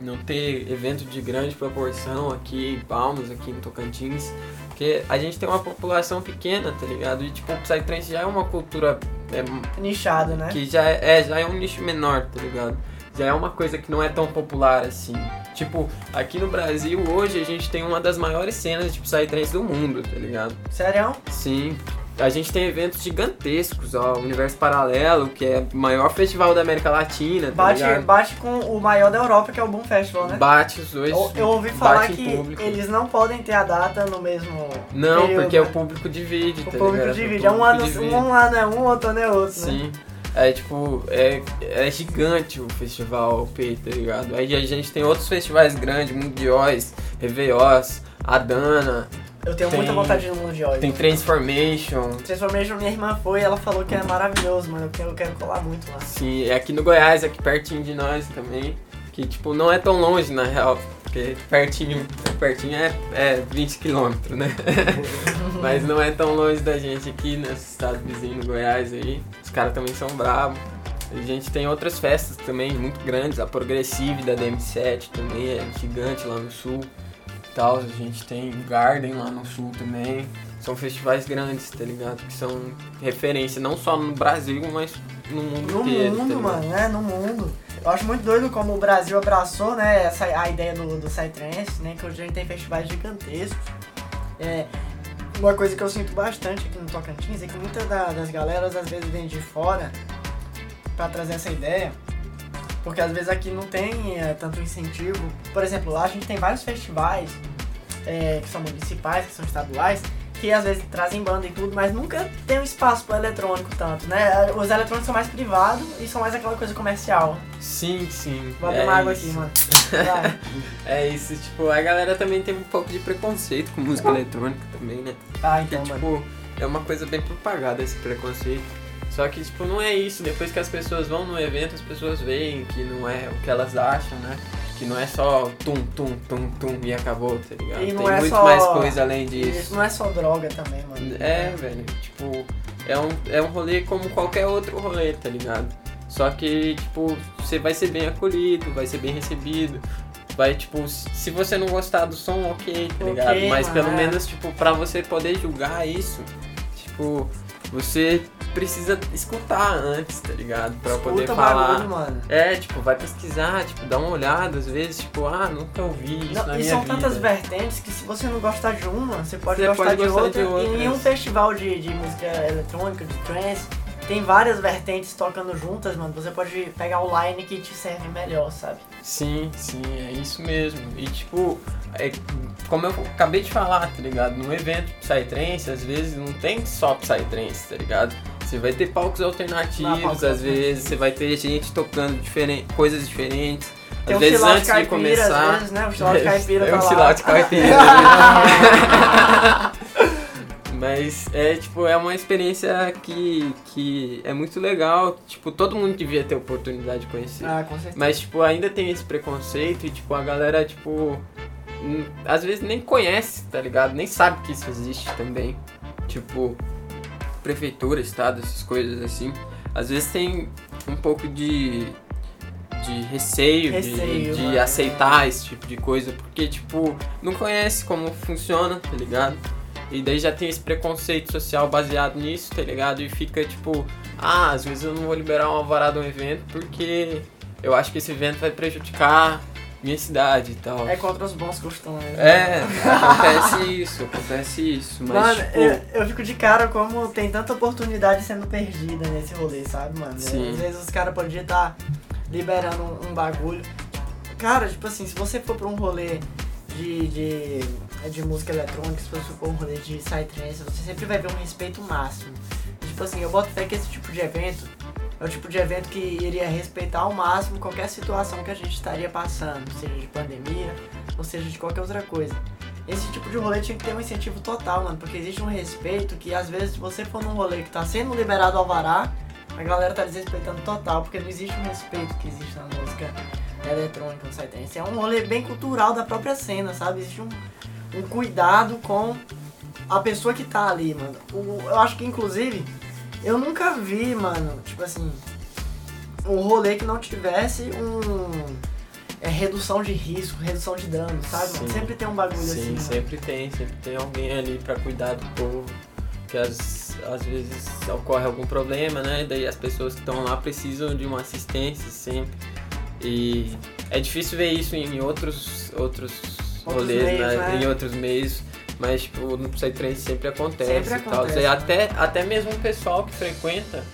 não ter evento de grande proporção aqui em Palmas, aqui em Tocantins, porque a gente tem uma população pequena, tá ligado? E tipo, o Psytrance já é uma cultura é, Nichado, né? que já é, é, já é um nicho menor, tá ligado? já é uma coisa que não é tão popular assim. Tipo, aqui no Brasil hoje a gente tem uma das maiores cenas de Psytrance do mundo, tá ligado? Sério? Sim. A gente tem eventos gigantescos, ó, Universo Paralelo, que é o maior festival da América Latina, tá Bate, ligado? bate com o maior da Europa, que é o Boom Festival, né? Bate os dois. Eu, eu ouvi falar que público. eles não podem ter a data no mesmo. Não, período, porque o né? público divide, O tá público ligado? divide. É um público ano, divide. um ano é um, outro ano é outro, né? Sim. É tipo, é, é gigante o festival P, tá ligado? Aí a gente tem outros festivais grandes, Mundióis, Réveillós, Adana, Eu tenho Tem- muita vontade de ir no Mundial. tem Transformation. Transformation, minha irmã foi ela falou que é maravilhoso, mano. Eu quero, eu quero colar muito lá. Sim, é aqui no Goiás, aqui pertinho de nós também. Que tipo, não é tão longe na real, porque pertinho, pertinho é, é 20 quilômetros, né? Mas não é tão longe da gente aqui nesse estado vizinho do Goiás aí. Os caras também são bravos. A gente tem outras festas também muito grandes, a Progressive da DM7 também é gigante lá no sul. Tal, a gente tem o Garden lá no sul também. São festivais grandes, tá ligado? Que são referência não só no Brasil, mas no mundo No inteiro. tá mundo, ligado? mano, né? No mundo. Eu acho muito doido como o Brasil abraçou, né, essa, a ideia do, do Psytrance, né? Que hoje a gente tem festivais gigantescos. É, uma coisa que eu sinto bastante aqui no Tocantins é que muitas da- das galeras às vezes vêm de fora pra trazer essa ideia. Porque às vezes aqui não tem é, tanto incentivo. Por exemplo, lá a gente tem vários festivais é, que são municipais, que são estaduais, que às vezes trazem banda e tudo, mas nunca tem um espaço para eletrônico tanto, né? Os eletrônicos são mais privados e são mais aquela coisa comercial. Sim, sim. Vou abrir é uma água isso. aqui, mano. Vai. É isso, tipo, a galera também tem um pouco de preconceito com música eletrônica também, né? Ah, Porque, então, mano. tipo, é uma coisa bem propagada esse preconceito. Só que, tipo, não é isso. Depois que as pessoas vão no evento, as pessoas veem que não é o que elas acham, né? Que não é só tum, tum, tum, tum e acabou, tá ligado? E Tem é muito só- mais coisa além Isso disso. não é só droga também, mano. É, velho, tipo, é um, é um rolê como qualquer outro rolê, tá ligado? Só que, tipo, você vai ser bem acolhido, vai ser bem recebido. Vai, tipo, se você não gostar do som, ok, tá ligado? Mas mano, pelo é. menos, tipo, pra você poder julgar isso, tipo, você precisa escutar antes, tá ligado? Pra Escuta poder falar. bagulho, mano. É, tipo, vai pesquisar, tipo, dá uma olhada, às vezes, tipo, ah, nunca ouvi isso Não, na e minha são vida. tantas vertentes que se você não gostar de uma, você pode, Você gostar, pode de, gostar outra. de outras. E em um festival de, de música eletrônica, de trance, tem várias vertentes tocando juntas, mano. Você pode pegar o line que te serve melhor, sabe? Sim, sim, é isso mesmo. E tipo, é, como eu acabei de falar, tá ligado? No evento Psytrance, às vezes não tem só Psytrance, tá ligado? Você vai ter palcos alternativos, palcos às vezes, você vai ter gente tocando diferente, coisas diferentes. Tem às um vezes antes de começar. às vezes, né? O chilau de caipira é tá um lá. chilau de caipira. Mas é tipo, é uma experiência que, que é muito legal. Tipo, todo mundo devia ter oportunidade de conhecer. Ah, com certeza. Mas, tipo, ainda tem esse preconceito e, tipo, a galera, tipo, às vezes nem conhece, tá ligado? Nem sabe que isso existe também. Tipo, prefeitura, estado, essas coisas assim. Às vezes tem um pouco de, de receio, de- Receio, de, né? aceitar esse tipo de coisa, porque, tipo, não conhece como funciona, tá ligado? E daí já tem esse preconceito social baseado nisso, tá ligado? E fica tipo, ah, às vezes eu não vou liberar um alvará de um evento porque eu acho que esse evento vai prejudicar minha cidade e tal. É contra os bons costumes. né? É, acontece isso, acontece isso, mas Mano, tipo, eu, eu fico de cara como tem tanta oportunidade sendo perdida nesse rolê, sabe, mano? Sim. Às vezes os caras podiam estar liberando um, um bagulho. Cara, tipo assim, se você for pra um rolê de, de, de música eletrônica, se você for pra um rolê de psytrance, você sempre vai ver um respeito máximo. Tipo assim, eu boto fé que esse tipo de evento é o tipo de evento que iria respeitar ao máximo qualquer situação que a gente estaria passando, seja de pandemia ou seja de qualquer outra coisa. Esse tipo de rolê tinha que ter um incentivo total, mano, porque existe um respeito que às vezes se você for num rolê que tá sendo liberado alvará, a galera tá desrespeitando total, porque não existe um respeito que existe na música eletrônica no Psytrance. É um rolê bem cultural da própria cena, sabe? Existe um, um cuidado com a pessoa que tá ali, mano. O- eu acho que inclusive eu nunca vi, mano, tipo assim, um rolê que não tivesse um é, redução de risco, redução de dano, sabe? mano? Sim. Sempre tem um bagulho assim. sim, mano. sempre tem, sempre tem alguém ali pra cuidar do povo. Que às, às vezes ocorre algum problema, né? Daí as pessoas que estão lá precisam de uma assistência sempre. E é difícil ver isso em outros, outros, Outros rolês, meios, né? né? Em outros meios. Mas, tipo, no Psytrance sempre acontece Sempre e tal. acontece, E né? até, até mesmo o pessoal que frequenta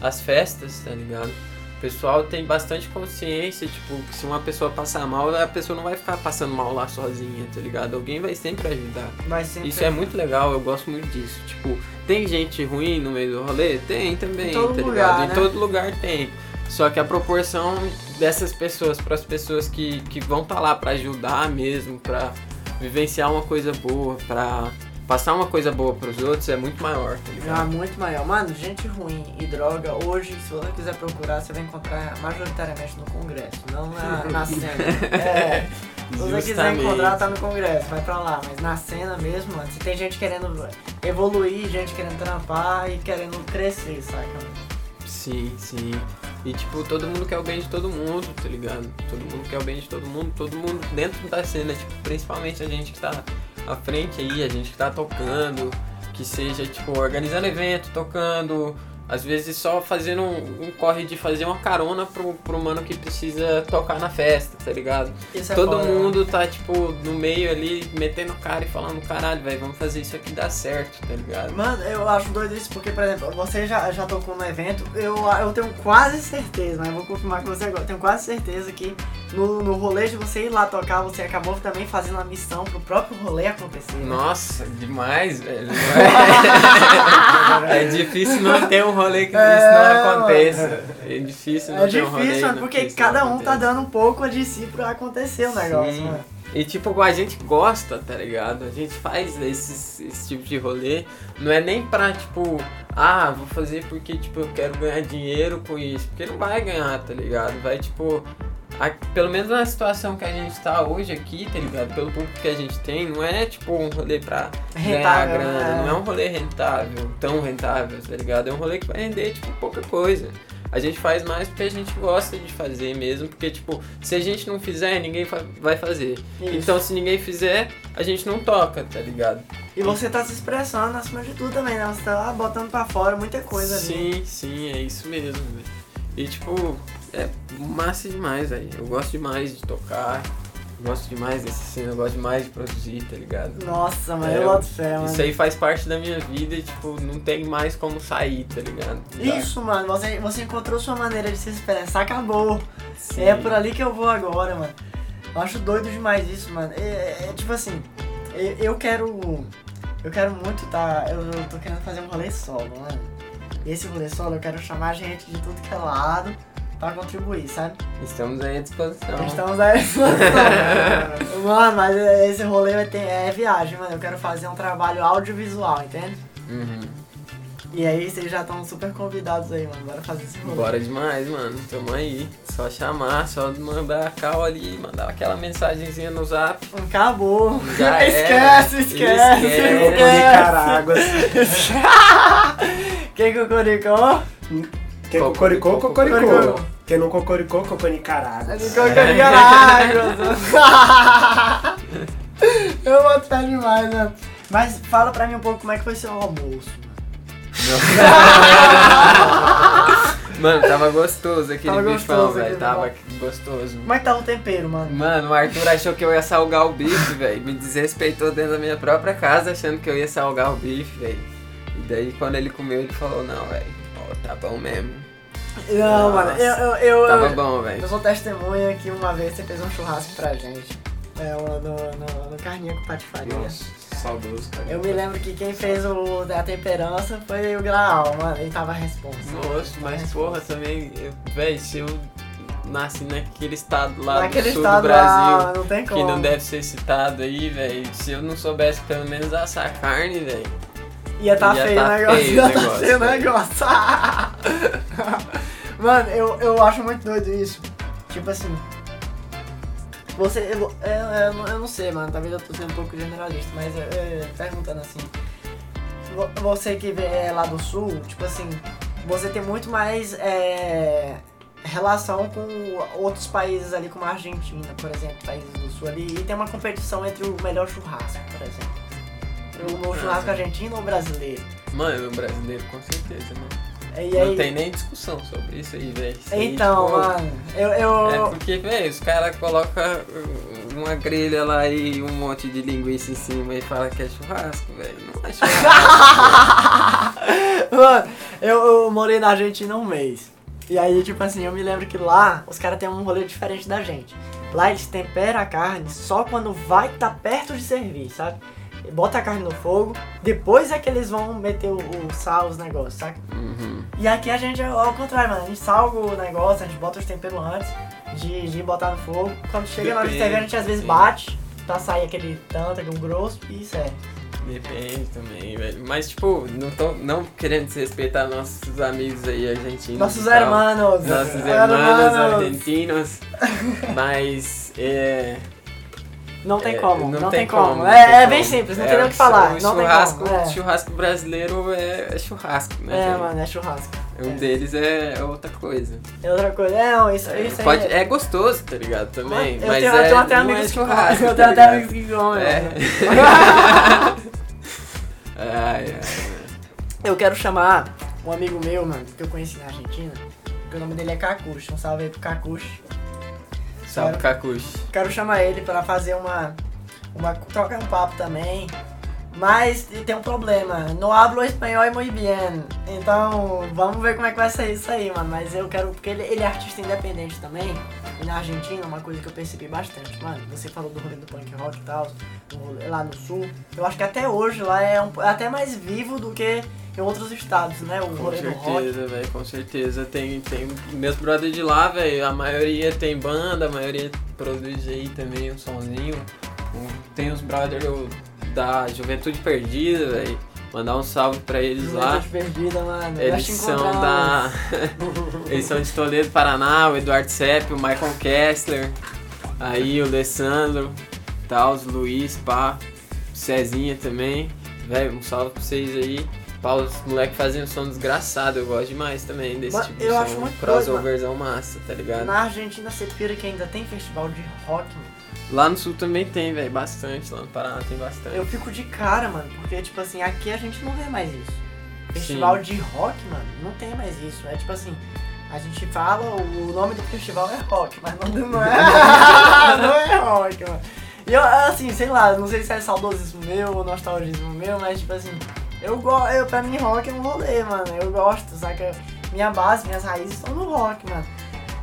as festas, tá ligado? O pessoal tem bastante consciência, tipo, que se uma pessoa passar mal, a pessoa não vai ficar passando mal lá sozinha, tá ligado? Alguém vai sempre ajudar. Mas sempre Isso é muito legal, eu gosto muito disso. Tipo, tem gente ruim no meio do rolê? Tem também, Em todo tá lugar, ligado? né? Em todo lugar tem. Só que a proporção dessas pessoas para as pessoas que, que vão estar lá pra ajudar mesmo, pra vivenciar uma coisa boa, pra passar uma coisa boa pros outros é muito maior, tá Ah, ligado? muito maior. Mano, gente ruim e droga, hoje, se você quiser procurar, você vai encontrar majoritariamente no Congresso, não na, na cena. É, se você quiser encontrar, tá no Congresso, vai pra lá. Mas na cena mesmo, mano, você tem gente querendo evoluir, gente querendo trampar e querendo crescer, saca? Sim, sim. E tipo, todo mundo quer o bem de todo mundo, tá ligado? Todo mundo quer o bem de todo mundo, todo mundo dentro da cena, tipo, principalmente a gente que tá à frente aí, a gente que tá tocando, que seja, tipo, organizando evento, tocando, às vezes só fazendo um, um corre de fazer uma carona pro, pro mano que precisa tocar na festa, tá ligado? Isso é Todo né? mundo tá, tipo, no meio ali, metendo cara e falando, caralho, velho, vamos fazer isso aqui dar certo, tá ligado? Mano, eu acho doido isso porque, por exemplo, você já, já tocou no evento, eu, eu tenho quase certeza, mas eu vou confirmar com você agora, tenho quase certeza que no, no rolê de você ir lá tocar, você acabou também fazendo a missão pro próprio rolê acontecer. né? Nossa, demais, velho. é difícil não ter um rolê que isso É, não aconteça. É difícil não É ter um rolê difícil, que mano, porque isso cada um tá dando um pouco de si pra acontecer o negócio, Sim. mano. E tipo, a gente gosta, tá ligado? A gente faz esses, esse tipo de rolê. Não é nem pra, tipo, ah, vou fazer porque, tipo, eu quero ganhar dinheiro com isso. Porque não vai ganhar, tá ligado? Vai, tipo, a- pelo menos na situação que a gente tá hoje aqui, tá ligado? Pelo público que a gente tem, não é, tipo, um rolê pra ganhar Rentável, grana. né? Não é um rolê rentável, tão rentável, tá ligado? É um rolê que vai render, tipo, pouca coisa. A gente faz mais porque a gente gosta de fazer mesmo, porque, tipo, se a gente não fizer, ninguém fa- vai fazer. Isso. Então, se ninguém fizer, a gente não toca, tá ligado? E você tá se expressando acima de tudo também, né? Você tá lá botando pra fora muita coisa ali. Sim, sim, é isso mesmo. E, tipo, é massa demais, velho. Eu gosto demais de tocar, gosto demais desse cena, eu gosto demais de produzir, tá ligado? Nossa, mano, É, eu boto fé, mano. Isso aí faz parte da minha vida e, tipo, não tem mais como sair, tá ligado? Isso, mano, você, você encontrou sua maneira de se expressar, acabou. Sim. É por ali que eu vou agora, mano. Eu acho doido demais isso, mano. É, é- é tipo assim, eu, eu quero. Eu quero muito tá. Eu, eu tô querendo fazer um rolê solo, mano. Esse rolê solo eu quero chamar gente de tudo que é lado pra contribuir, sabe? Estamos aí à disposição. Estamos aí. mano, mas esse rolê vai ter, é viagem, mano. Eu quero fazer um trabalho audiovisual, entende? Uhum. E aí vocês já estão super convidados aí, mano. Bora fazer esse rolê. Bora demais, mano. Tamo aí. Só chamar, só mandar a cal ali, mandar aquela mensagenzinha no zap. Acabou. Já esquece, era. esquece, Esquece. Nicarágua. Quem cocoricou? Quem cocoricou, cocoricou. Cocoricou. Quem não cocoricou, cocô Nicarágua. Cocoricó. Eu boto fé demais, né? Mas fala pra mim um pouco como é que foi seu almoço. Mano, tava gostoso aquele Tava bifão, gostoso velho. aquele Tava gostoso. Como é que tá o tempero, mano? Mano, o Arthur achou que eu ia salgar o bife, velho. Me desrespeitou dentro da minha própria casa achando que eu ia salgar o bife, velho. E daí quando ele comeu, ele falou, não, velho. Ó, tá bom mesmo. Não, mano, eu, eu, eu, Tava eu, bom, eu velho. sou testemunha que uma vez você fez um churrasco pra gente. É, no, no, no Carninha com Patifaria. Nossa, saudoso, cara. Eu me lembro que quem fez o da temperança foi o Graal, mano. Ele tava responsável. Nossa, mas porra, também, eu- véi, se eu nasci naquele estado lá Naquele do sul do Brasil, lá, não tem que não deve ser citado aí, velho, se eu não soubesse pelo menos assar carne, velho. Ia tá Ia feio tá o negócio, feio ia tá feio o negócio. Mano, eu, eu acho muito doido isso. Tipo assim. Você. Eu, eu, eu não- eu não sei, mano. Talvez eu tô sendo um pouco generalista, mas eu, eu- perguntando assim. vo- Você que é lá do sul, tipo assim, você tem muito mais é, relação com outros países ali, como a Argentina, por exemplo, países do sul ali, e tem uma competição entre o melhor churrasco, por exemplo. O churrasco argentino ou brasileiro? Mano, o brasileiro com certeza, né? E Não aí- tem nem discussão sobre isso aí, velho. Aí, Então, tipo, mano, eu. eu... É porque, velho, os caras colocam uma grelha lá e um monte de linguiça em cima e fala que é churrasco, velho. Não é churrasco. Mano, eu, eu morei na Argentina um mês. E aí, tipo assim, eu me lembro que lá os caras têm um rolê diferente da gente. Lá eles temperam a carne só quando vai tá perto de servir, sabe? Bota a carne no fogo, depois é que eles vão meter o, o sal, os negócios, sabe? uhum. E aqui a gente é ao contrário, mano. A gente salga o negócio, a gente bota os temperos antes de, de botar no fogo. Quando chega na hora de servir, a gente às vezes bate pra sair aquele tanto, aquele grosso e serve. Depende também, velho. Mas, tipo, não tô não querendo desrespeitar nossos amigos aí argentinos. Nossos tal. hermanos! Nossos hermanos argentinos. Mas, é. Não tem é, como, não, tem, como. como. não É, tem é bem como. simples, não É, tem nem o que o falar. chu- Não tem churrasco, como. É, churrasco brasileiro é, é churrasco, né? é mano, é churrasco. Um é. deles é outra coisa. É outra coisa. É, não, isso, isso Pode, aí. é gostoso, tá ligado? Também. eu mas tenho, é, eu tenho até não amigos é churrasco. Eu tá tenho até amigos que comem. É. ai, ai, Eu quero chamar um amigo meu, mano, que eu conheci na Argentina. Que o nome dele é Kakushi. Um salve aí pro Kakushi. Salve, Kakushi. Quero chamar ele pra fazer uma. uma trocar um papo também. Mas tem um problema. No hablo espanhol muy bien. Então, vamos ver como é que vai ser isso aí, mano. Mas eu quero. Porque ele, ele é artista independente também. E na Argentina, uma coisa que eu percebi bastante, mano. Você falou do rolê do punk rock e tal, rolê lá no sul. Eu acho que até hoje lá é, um, é até mais vivo do que em outros estados, né? O Com certeza, velho, com certeza. Tem, tem meus brothers de lá, velho, a maioria tem banda, a maioria produz aí também um sonzinho. Tem os brothers da Juventude Perdida, velho. Mandar um salve pra eles lá. Juventude perdida, mano. Eles são da. Eles são de Toledo, Paraná, o Eduardo Sepp, o Michael Kessler, aí o Alessandro, tal, os Luiz, pá, o Cezinha também. Velho, um salve pra vocês aí. Pá, os moleques fazem um som desgraçado, eu gosto demais também desse Mano, tipo de eu som. acho muito crossoverzão massa, tá ligado? Na Argentina você pira que ainda tem festival de rock, mano. Lá no sul também tem, velho, bastante. Lá no Paraná tem bastante. Eu fico de cara, mano, porque, tipo assim, aqui a gente não vê mais isso. Festival de rock, mano, não tem mais isso. É tipo assim, a gente fala, o nome do festival é rock, mas não, não é. não é rock, mano. E eu, assim, sei lá, não sei se é saudosismo meu ou nostalgismo meu, mas tipo assim, eu gosto, eu, pra mim rock é um rolê, mano. Eu gosto, saca? Minha base, minhas raízes estão no rock, mano.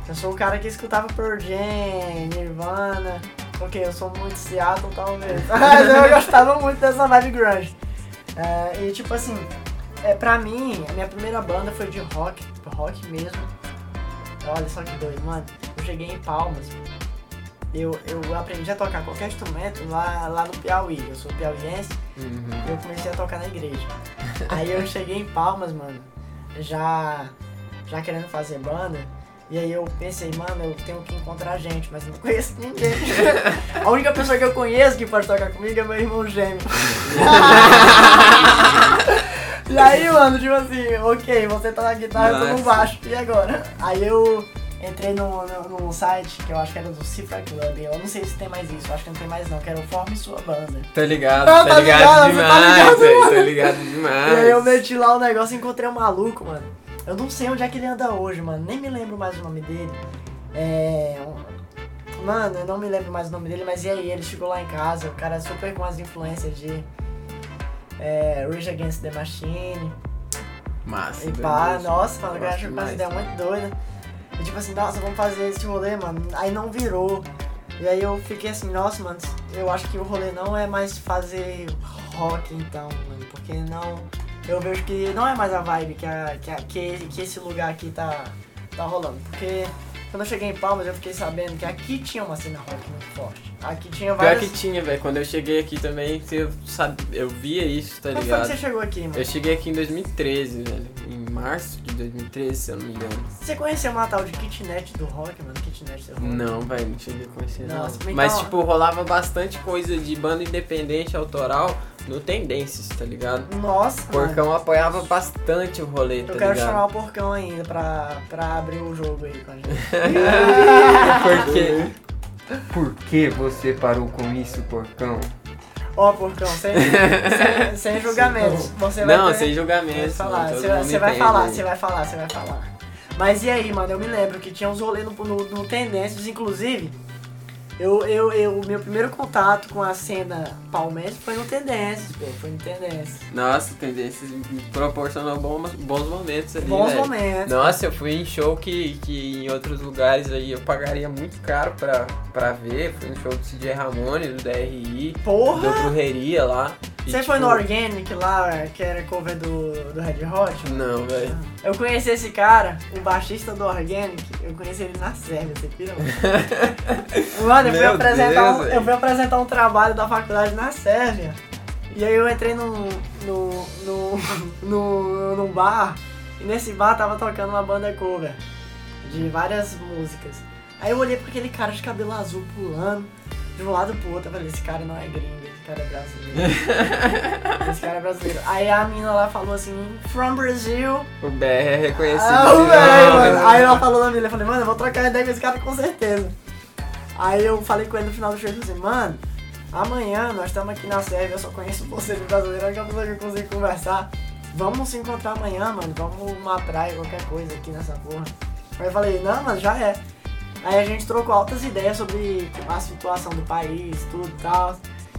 Eu sou o cara que escutava Jam, Nirvana. Ok, eu sou muito Seattle, talvez. Mas eu gostava muito dessa vibe grunge. É, e tipo assim, é, pra mim, a minha primeira banda foi de rock, tipo, rock mesmo. Olha só que doido, mano. Eu cheguei em Palmas. Eu, eu aprendi a tocar qualquer instrumento lá, lá no Piauí. Eu sou piauiense Uhum. eu comecei a tocar na igreja. Aí eu cheguei em Palmas, mano, já, já querendo fazer banda. E aí eu pensei, mano, eu tenho que encontrar gente, mas não conheço ninguém. A única pessoa que eu conheço que pode tocar comigo é meu irmão gêmeo. e aí, mano, tipo assim, ok, você tá na guitarra, eu tô no baixo, e agora? Aí eu entrei no, no, num site que eu acho que era do Cifra Club, eu não sei se tem mais isso, eu acho que não tem mais não, que era o Forme Sua Banda. Tá ligado, Ah, tá, tá ligado, ligado, tá demais, ligado, velho. mano. Tá ligado E demais. aí eu meti lá o negócio e encontrei um maluco, mano. Eu não sei onde é que ele anda hoje, mano. Nem me lembro mais o nome dele. É. Mano, eu não me lembro mais o nome dele, mas e aí? Ele chegou lá em casa, o cara super com as influências de. É, Rage Against the Machine. Massa. E pá, nossa, mano, o cara achou umas demais. ideias muito doidas. E tipo assim, nossa, vamos fazer esse rolê, mano. Aí não virou. E aí eu fiquei assim, nossa, mano, eu acho que o rolê não é mais fazer rock então, mano. Porque não. Eu vejo que não é mais a vibe que, a, que, a- que, que esse lugar aqui tá, tá rolando. Porque quando eu cheguei em Palmas eu fiquei sabendo que aqui tinha uma cena rock muito forte. Aqui tinha Pior várias. que tinha, velho. Quando eu cheguei aqui também, eu, sabe, eu via isso, tá Quando ligado? você chegou aqui, mano? Eu cheguei aqui em 2013, velho. Em março de 2013, se eu não me engano. Você conheceu uma tal de kitnet do rock, mano? Kitnet do rock? Não, velho, não cheguei a conhecer, não. Nossa, então- Mas, tipo, rolava bastante coisa de banda independente, autoral, no Tendências, tá ligado? Nossa, O mano. Porcão apoiava bastante o rolê, tá Eu quero ligado? chamar o porcão ainda pra, pra abrir o jogo aí com a gente. Porque Por que você parou com isso, porcão? Ó, porcão, sem, sem, sem julgamentos. Você vai Não, ter- sem Vai julgamentos. falar, mano, você você vai falar, você vai falar, você vai falar. Mas e aí, mano, eu me lembro que tinha uns rolês no, no, no Tendências, inclusive, eu, eu, eu, meu primeiro contato com a cena palmeirense foi no Tendências, pô, foi no Tendências. Nossa, tendências me proporcionou bons, bons momentos ali, Bons velho. momentos. Nossa, eu fui em show que, que em outros lugares aí eu pagaria muito caro pra, pra ver. Fui no show do CJ Ramone, do DRI, do Porra! Brujeria lá. Você foi tipo, no Organic lá, que era cover do, do Red Hot? Não, velho. Eu conheci esse cara, o baixista do Organic, eu conheci ele na Sérvia, você pira? Mano, eu fui, Meu apresentar Deus, um, eu fui apresentar um trabalho da faculdade na Sérvia. E aí eu entrei num, no, no, no, num bar, e nesse bar tava tocando uma banda cover de várias músicas. Aí eu olhei pra aquele cara de cabelo azul pulando de um lado pro outro, eu falei, esse cara não é gringo, cara é brasileiro. esse cara é brasileiro. Aí a mina lá falou assim, from Brazil. O BR é reconhecido. Ah, velho, Não, mano. Aí ela falou na mina, eu falei, mano, eu vou trocar ideia com esse cara com certeza. Aí eu falei com ele no final do show, eu falei assim, mano, amanhã nós estamos aqui na Sérvia, eu só conheço você de brasileiro, a única pessoa que eu consigo conversar. Vamos se encontrar amanhã, mano, vamos uma praia, qualquer coisa aqui nessa porra. Aí eu falei, não, mano, já é. Aí a gente trocou altas ideias sobre a situação do país, tudo e tal.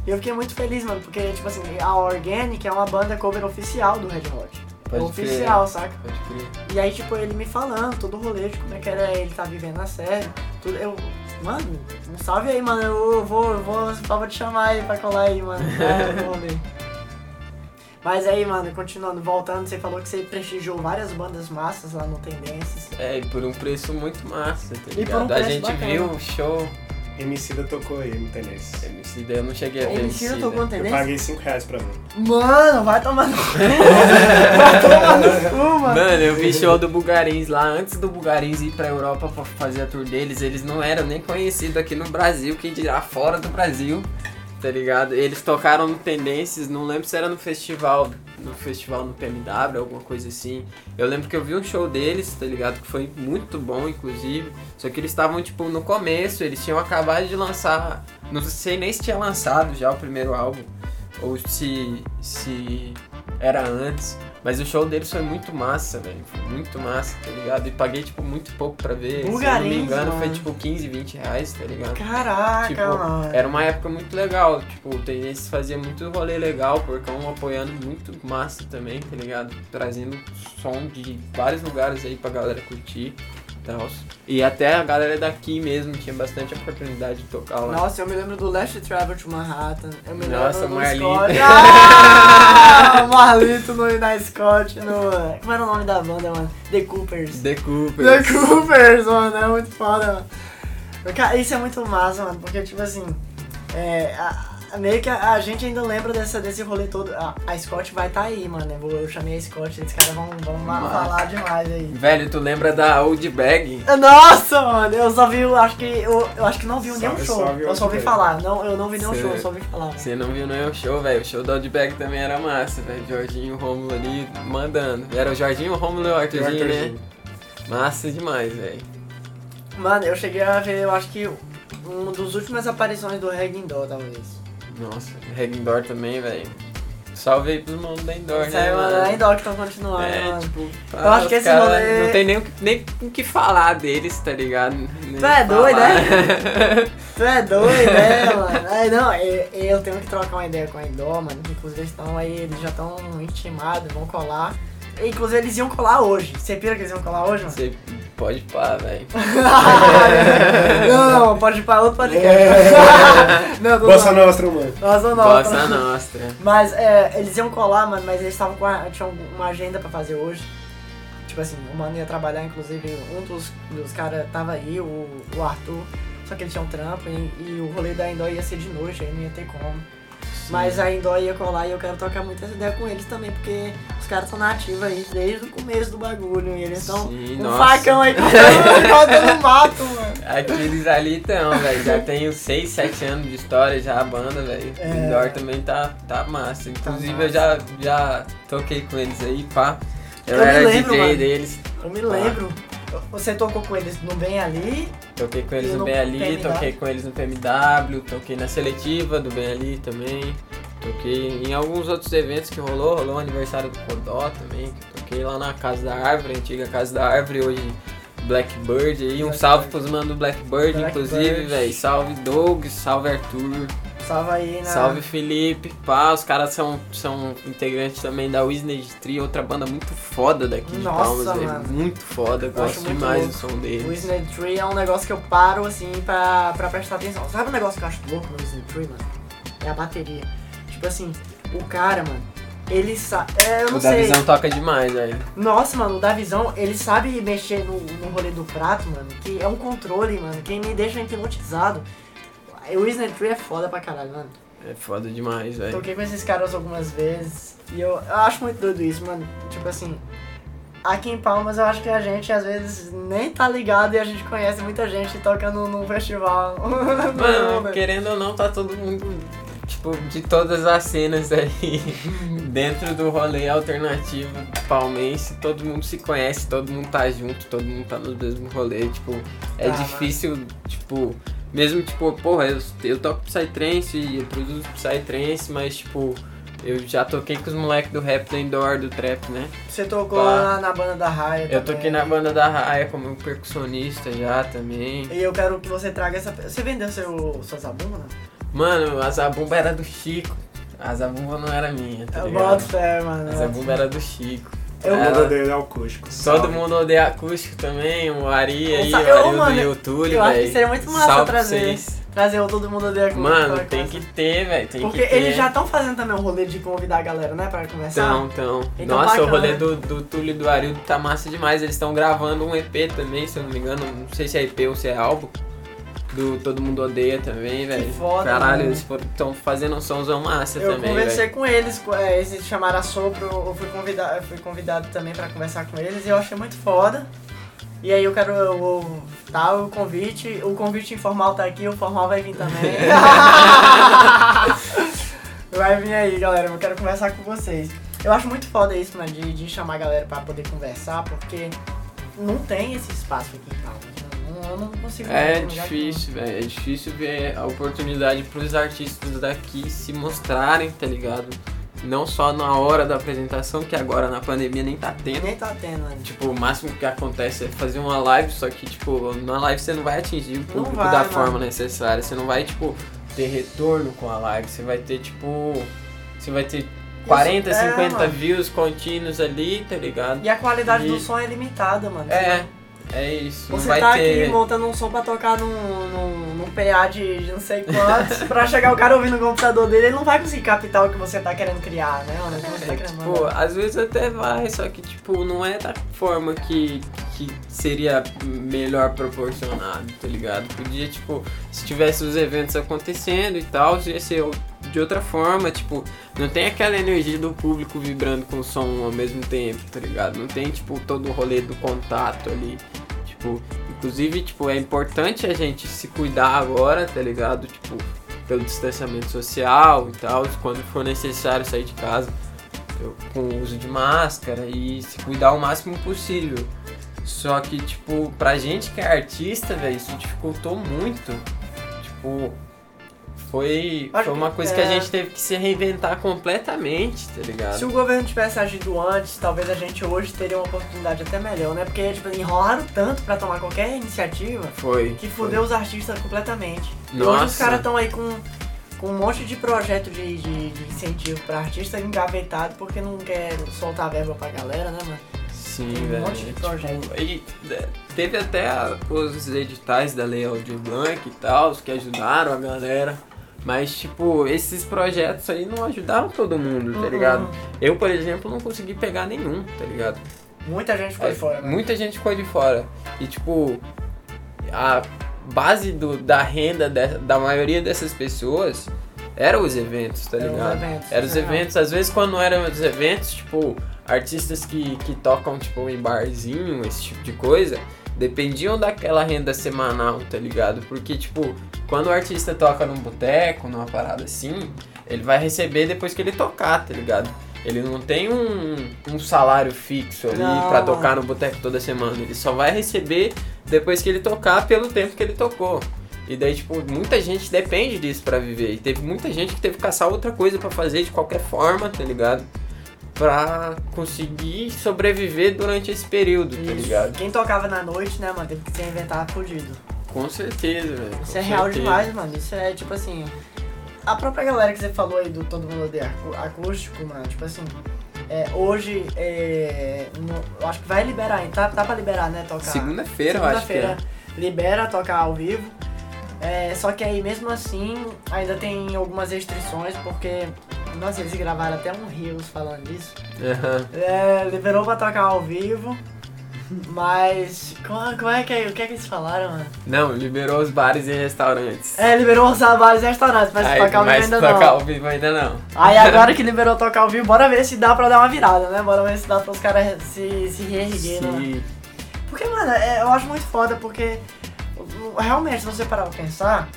E eu fiquei muito feliz, mano, porque, tipo assim, a Organic é uma banda cover oficial do Red Hot. Pode oficial, saca? Pode crer. E aí, tipo, ele me falando todo o rolê de como é que era ele tá vivendo na série. Tudo, eu, mano, um salve aí, mano. Eu vou, eu vou, só vou te chamar aí pra colar aí, mano. É, rolê. Mas aí, mano, continuando, voltando, você falou que você prestigiou várias bandas massas lá no Tendências. É, e por um preço muito massa, tá E por ligado? um a preço gente bacana. viu o show Emicida tocou aí no Tennis. MC, eu não cheguei a ver MC MC. tocou no Eu paguei 5 reais pra ver. Mano, vai tomar no cu. vai tomar no cu, mano. Mano, eu vi show do Bugarins lá, antes do Bugarins ir pra Europa pra fazer a tour deles, eles não eram nem conhecidos aqui no Brasil, quem dirá fora do Brasil, tá ligado? Eles tocaram no Tendências, não lembro se era no festival, no festival no PMW, alguma coisa assim. Eu lembro que eu vi um show deles, tá ligado? Que foi muito bom, inclusive. Só que eles estavam, tipo, no começo, eles tinham acabado de lançar, não sei nem se tinha lançado já o primeiro álbum, ou se, se era antes. Mas o show deles foi muito massa, velho. Foi muito massa, tá ligado? E paguei, tipo, muito pouco pra ver. Se eu não me engano, foi mano. tipo 15, 20 reais, tá ligado? Caraca, Tipo, mano. Era uma época muito legal, tipo, o Tendências fazia muito rolê legal, porque um apoiando muito massa também, tá ligado? Trazendo som de vários lugares aí pra galera curtir tal. E até a galera daqui mesmo tinha bastante oportunidade de tocar lá. Nossa, eu me lembro do Last Travel to Manhattan. Eu me Nossa, lembro do Marlito. Scott. Ah, Marlito no, na Scott. No, como era o nome da banda, mano? The Coopers. The Cooper. The Coopers, mano. É muito foda, mano. Cara, isso é muito massa, mano. Porque, tipo assim, é, a- meio que a, a gente ainda lembra dessa, desse rolê todo. A, a Scott vai tá aí, mano. Eu, vou- eu chamei a Scott, esses caras vão, vão falar demais aí. Velho, tu lembra da Old Bag? Nossa, mano, eu só vi, acho que eu, eu acho que não vi nenhum show. só vi eu só ouvi falar. Não, eu não vi nenhum Cê- show, eu só ouvi falar. Você não viu nenhum show, velho. O show da Old Bag também era massa, velho. Jorginho Rômulo ali mandando. Era o Jorginho, o Rômulo e o Arthurzinho, né? Massa demais, velho. Mano, eu cheguei a ver, eu acho que uma das últimas aparições do Reg Indoor, talvez. Nossa, Regendor também, velho. Salve aí pros manos da Indoor, Isso né, aí, mano, é Indoor que estão continuando, É, mano. tipo, Eu acho que esse rolê- Não tem nem, o que- nem o que falar deles, tá ligado? Nem Tu é doido, falar. Tu é doido, né, mano? Aí, não, eu, eu tenho que trocar uma ideia com a Indoor, mano. Inclusive, eles estão aí, eles já estão intimados, vão colar. Inclusive, eles iam colar hoje. Você pira que eles iam colar hoje, mano? Você pode pá, velho. não, não, pode ir pra outro podcast. É. não, Bossa zoando. Nostra, mano. Nossa, não. Bossa Nostra. Mas é, eles iam colar, mano, mas eles estavam com a, tinham uma agenda pra fazer hoje. Tipo assim, o mano ia trabalhar, inclusive um dos, dos caras tava aí, o, o Arthur, só que ele tinha um trampo e, e o rolê da Indoor ia ser de noite, aí não ia ter como. Mas a Indoor ia colar e eu quero trocar muita ideia com eles também, porque os caras estão na ativa aí desde o começo do bagulho e eles estão um nossa. facão aí cortando cortando mato, mano. Aqueles ali estão, velho. Já tem uns 6, 7 anos de história já a banda, velho. É. O Indoor também tá, tá massa. Inclusive massa. eu já, já toquei com eles aí, pá. Eu, Eu era lembro, DJ mano. deles. Eu me lembro, você tocou com eles no Bem Ali, Toquei com eles no no Bem Ali, PMW? toquei com eles no PMW, toquei na seletiva do Bem Ali também. Toquei em alguns outros eventos que rolou, rolou o aniversário do Codó também, toquei lá na Casa da Árvore, antiga Casa da Árvore, hoje Blackbird aí, um salve pros manos do Blackbird, Blackbird. inclusive, velho. Salve Doug, salve Arthur, Salve aí na. salve Felipe, pá, os caras são, são integrantes também da Wisney Tree, outra banda muito foda daqui de Nossa, Palmas, velho. mano. Muito foda, Eu gosto demais louco. do som deles. Disney Tree é um negócio que eu paro assim pra, pra prestar atenção. Sabe um negócio que eu acho louco no Disney Tree, mano? É a bateria. Tipo assim, o cara, mano, ele sabe. É, eu não O sei. visão toca demais, velho. Nossa, mano, o da visão, ele sabe mexer no, no rolê do prato, mano, que é um controle, mano, que me deixa hipnotizado. O Disney Tree é foda pra caralho, mano. É foda demais, velho. Toquei com esses caras algumas vezes e eu, eu acho muito doido isso, mano. Tipo assim, aqui em Palmas eu acho que a gente às vezes nem tá ligado e a gente conhece muita gente tocando num festival. Mano, querendo ou não, tá todo mundo, tipo, de todas as cenas aí, dentro do rolê alternativo palmense, todo mundo se conhece, todo mundo tá junto, todo mundo tá no mesmo rolê, tipo, é Tá, difícil, tipo, mesmo, tipo, porra, eu, eu toco Psytrance e eu produzo Psytrance, mas, tipo, eu já toquei com os moleques do rap do indoor, do trap, né? Você tocou na, banda da Raia Eu também. toquei na banda da Raia como percussionista já também. E eu quero que você traga essa... Você vendeu seu, sua zabumba? Mano, a Zabumba era do Chico. A Zabumba não era minha, tá Eu ligado? boto fé, mano. A Zabumba era do Chico. Eu- mundo odeia acústico. Todo Salve. mundo odeia acústico também, o Ari aí, o Ari mano, do YouTube, eu acho que velho. seria muito massa Salve trazer. vocês. Trazer o Todo Mundo Odeia com Mano, tem que ter, velho, tem Porque que ter. eles já estão fazendo também um rolê de convidar a galera, né, pra conversar. Então, então. Então, Nossa, bacana, o rolê né? do, do Túlio e do Arildo tá massa demais. Eles estão gravando um EP também, se eu não me engano. Não sei se é EP ou se é álbum. Do Todo Mundo Odeia também, velho. foda, Caralho, eles estão fazendo um somzão massa Eu também, conversei velho. com eles, é, eles chamaram a Sopro, eu fui convidado, eu fui convidado também pra conversar com eles e eu achei muito foda. E aí eu quero o, tá, o convite, o convite informal tá aqui, o formal vai vir também. vai vir aí, galera, eu quero conversar com vocês. Eu acho muito foda isso, mano, de, de chamar a galera pra poder conversar, porque não tem esse espaço aqui em Palmas. Eu não consigo ver É difícil, velho. É difícil ver a oportunidade pros artistas daqui se mostrarem, tá ligado? Não só na hora da apresentação, que agora na pandemia nem tá tendo. Nem tá tendo, né? Tipo, o máximo que acontece é fazer uma live, só que, tipo, na live você não vai atingir o público vai, da mano. forma necessária. Você não vai, tipo, ter retorno com a live. Você vai ter, tipo. Você vai ter 40, é, 50 mano. views contínuos ali, tá ligado? E a qualidade E- do som é limitada, mano. É, é isso. Você tá ter. aqui montando um som pra tocar num, num, num PA de, de não sei quantos, pra chegar o cara ouvindo no computador dele, ele não vai conseguir captar o que você tá querendo criar, né? O você tá É, querendo tipo, mandar. às vezes até vai, só que tipo, não é da forma que, que seria melhor proporcionado, tá ligado? Podia, tipo, se tivesse os eventos acontecendo e tal, ia ser de outra forma, tipo, não tem aquela energia do público vibrando com o som ao mesmo tempo, tá ligado? Não tem, tipo, todo o rolê do contato ali. Tipo, inclusive, tipo, é importante a gente se cuidar agora, tá ligado? Tipo, pelo distanciamento social e tal, quando for necessário sair de casa com o uso de máscara e se cuidar o máximo possível. Só que, tipo, pra gente que é artista, velho, isso dificultou muito. Tipo, foi, Acho foi uma que- coisa que a é. gente teve que se reinventar completamente, tá ligado? Se o governo tivesse agido antes, talvez a gente hoje teria uma oportunidade até melhor, né? Porque, tipo, enrolaram tanto pra tomar qualquer iniciativa Foi. que foi. fudeu os artistas completamente. E hoje Nossa. os caras estão aí com, com um monte de projeto de, de, de incentivo pra artista engavetado porque não quer soltar verba pra galera, né, mano? Sim, Tem um velho. monte de projeto. Tipo, e é, teve até a- os editais da Lei Aldir Blanc e tal, que ajudaram a galera. Mas, tipo, esses projetos aí não ajudaram todo mundo, tá Uhum. ligado? Eu, por exemplo, não consegui pegar nenhum, tá ligado? Muita gente ficou É, de fora, né? Muita gente ficou de fora. E, tipo, a base do, da renda de- da maioria dessas pessoas eram os eventos, tá Eram os ligado? eventos, Eram os é. eventos. Às vezes, quando não eram os eventos, tipo, artistas que, que tocam, tipo, em barzinho, esse tipo de coisa, dependiam daquela renda semanal, tá ligado? Porque, tipo, quando o artista toca num boteco, numa parada assim, ele vai receber depois que ele tocar, tá ligado? Ele não tem um, um salário fixo ali mano. tocar no boteco toda semana. Ele só vai receber depois que ele tocar pelo tempo que ele tocou. E daí, tipo, muita gente depende disso pra viver. E teve muita gente que teve que caçar outra coisa pra fazer de qualquer forma, tá ligado? Pra conseguir sobreviver durante esse período, tá Isso. ligado? Quem tocava na noite, né, mano, teve que se inventar fudido. Com certeza, velho. Isso é real certeza. demais, mano. Isso é tipo assim. A própria galera que você falou aí do Todo Mundo Odeia Acú- Acústico, mano, tipo assim. é, hoje, é, no- eu acho que vai liberar, hein? Tá, tá pra liberar, né? Tocar. Segunda-feira, eu acho que é. Segunda-feira libera tocar ao vivo. É, só que aí mesmo assim ainda tem algumas restrições porque. Nossa, eles gravaram até um Rios falando disso. Aham. É, liberou pra tocar ao vivo. Mas. Como, como é que é? O que é que eles falaram, mano? Não, liberou os bares e restaurantes. É, liberou os bares e restaurantes, mas Aí, tocar ao vivo mas ainda tocar não. ao vivo ainda não. Aí agora que liberou tocar ao vivo, bora ver se dá pra dar uma virada, né? Bora ver se dá para os caras se, se reerguer, né? Porque, mano, é, eu acho muito foda, porque realmente, se você parar pra pensar,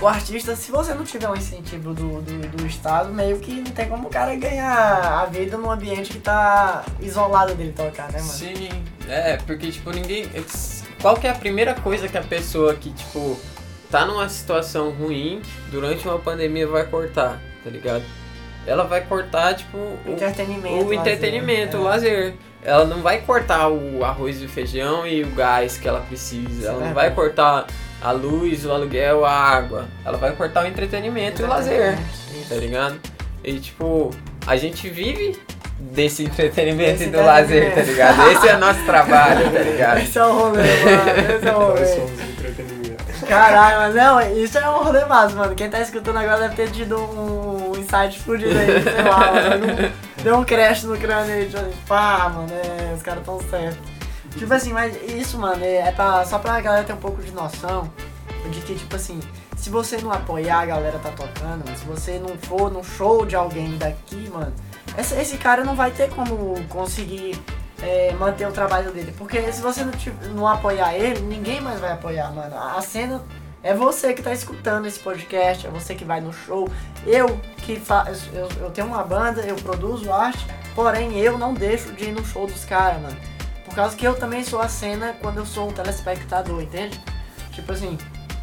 o artista, se você não tiver um incentivo do, do, do Estado, meio que não tem como o cara ganhar a vida num ambiente que tá isolado dele tocar, né, mano? Sim, é, porque, tipo, ninguém. Qual que é a primeira coisa que a pessoa que, tipo, tá numa situação ruim durante uma pandemia vai cortar, tá ligado? Ela vai cortar, tipo, O o, entretenimento. o lazer, entretenimento, é. o lazer. Ela não vai cortar o arroz e o feijão e o gás que ela precisa. Ela não vai cortar a luz, o aluguel, a água. Ela vai cortar o entretenimento e o lazer, Isso. tá ligado? E, tipo, a gente vive desse entretenimento e do lazer, tá ligado? Esse é nosso trabalho, tá ligado? Esse é o rolê, mano. Esse é o Nós rolê. somos entretenimento. Caralho, mas não, isso é um rolê massa, mano. Quem tá escutando agora deve ter tido um insight explodido aí, sei lá, mano. Deu um crash no crânio aí, tipo, pá, mano, é, os caras tão certos. Tipo assim, mas isso, mano, é, é pra, só pra galera ter um pouco de noção de que, tipo assim, se você não apoiar a galera tá tocando, se você não for no show de alguém daqui, mano, esse, esse cara não vai ter como conseguir é, manter o trabalho dele. Porque se você não, não apoiar ele, ninguém mais vai apoiar, mano. A cena é você que tá escutando esse podcast, é você que vai no show. Eu que faço, eu, eu tenho uma banda, eu produzo arte, porém eu não deixo de ir no show dos caras, mano. Por causa que eu também sou a cena quando eu sou um telespectador, entende? Tipo assim,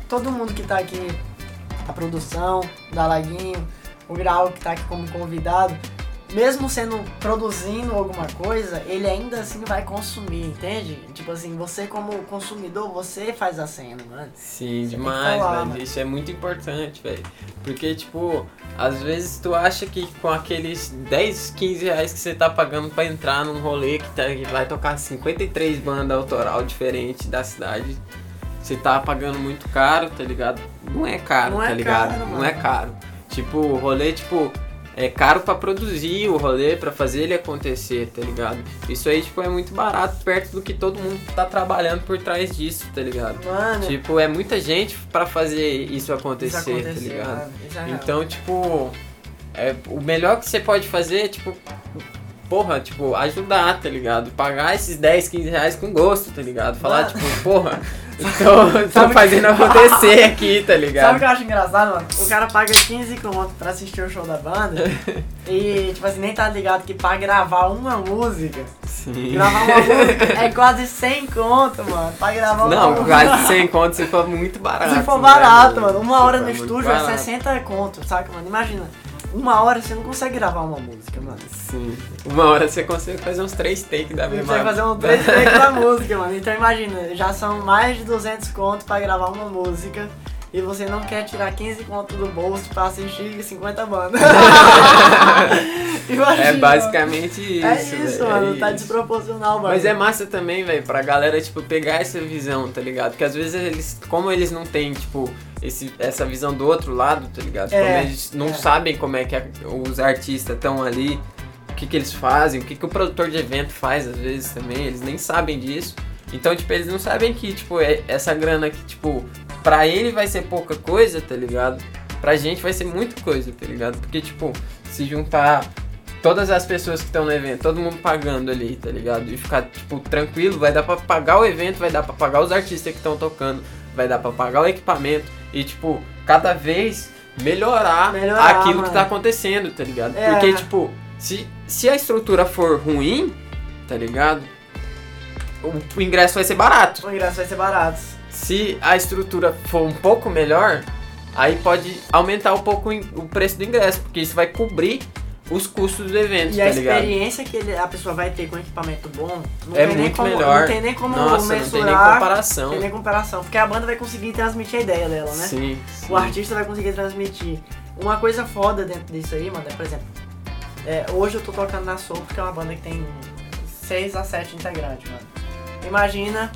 todo mundo que tá aqui, a produção, da Laguinho, o Grau que tá aqui como convidado, mesmo sendo produzindo alguma coisa, ele ainda assim vai consumir, entende? Tipo assim, você como consumidor, você faz a cena, mano. Sim, Você demais, falar, velho. mano. Isso é muito importante, velho. Porque, tipo, às vezes tu acha que com aqueles 10, 15 reais que você tá pagando pra entrar num rolê que, tá, que vai tocar 53 bandas autoral diferentes da cidade, você tá pagando muito caro, tá ligado? Não é caro, Não é tá ligado? caro, Não é caro. Tipo, o rolê, tipo, é caro pra produzir o rolê, pra fazer ele acontecer, tá ligado? Isso aí, tipo, é muito barato perto do que todo mundo tá trabalhando por trás disso, tá ligado? Mano, Tipo, é muita gente pra fazer isso isso acontecer, tá ligado? mano. É. Então, tipo, é, o melhor que você pode fazer é, tipo, porra, tipo, ajudar, tá ligado? Pagar esses 10, 15 reais com gosto, tá ligado? Falar, Mano. tipo, porra, tô, tô fazendo acontecer aqui, tá Sabe o ligado? que eu acho engraçado, mano? O cara paga 15 conto pra assistir o show da banda e, tipo assim, nem tá ligado que pra gravar uma música, Sim. gravar uma música é quase 100 conto, mano. Pra gravar uma Não, música. quase 100 conto se for muito barato. Se for né, barato, mano? mano. Uma hora no estúdio é barato. 60 conto, saca, mano? Imagina. Uma hora você não consegue gravar uma música, mano. Sim. Uma hora você consegue fazer uns 3 takes da Você mesma vai fazer um 3 takes da música, mano. Então imagina, já são mais de 200 conto pra gravar uma música. E você não quer tirar 15 conto do bolso pra assistir 50 bandas. Imagina, É basicamente isso. É isso, velho, mano. é Tá isso. desproporcional, mano. Mas é massa também, velho, pra galera, tipo, pegar essa visão, tá ligado? Porque às vezes eles, como eles não têm, tipo, esse, essa visão do outro lado, tá ligado? É, como eles não é. sabem como é que a- os artistas estão ali, o que que eles fazem, o que que o produtor de evento faz às vezes também, eles nem sabem disso. Então, tipo, eles não sabem que, tipo, é essa grana que, tipo, pra ele vai ser pouca coisa, tá ligado? Pra gente vai ser muita coisa, tá ligado? Porque, tipo, se juntar todas as pessoas que estão no evento, todo mundo pagando ali, tá ligado? E ficar, tipo, tranquilo, vai dar pra pagar o evento, vai dar pra pagar os artistas que estão tocando, vai dar pra pagar o equipamento e, tipo, cada vez melhorar, Melhorar, aquilo mano. que tá acontecendo, tá ligado? É. Porque, tipo, se, se a estrutura for ruim, tá ligado? O, o ingresso vai ser barato. O ingresso vai ser barato. se a estrutura for um pouco melhor, aí pode aumentar um pouco o preço do ingresso, porque isso vai cobrir os custos do evento, E tá a ligado? experiência que ele- a pessoa vai ter com equipamento bom não É tem nem muito como, melhor. Não tem nem como Nossa, não tem nem comparação. tem nem comparação. Porque a banda vai conseguir transmitir a ideia dela, né? Sim, sim. O artista vai conseguir transmitir. Uma coisa foda dentro disso aí, mano, é, por exemplo, é, hoje eu tô tocando na Soul porque é uma banda que tem 6 a 7 integrantes, mano. Imagina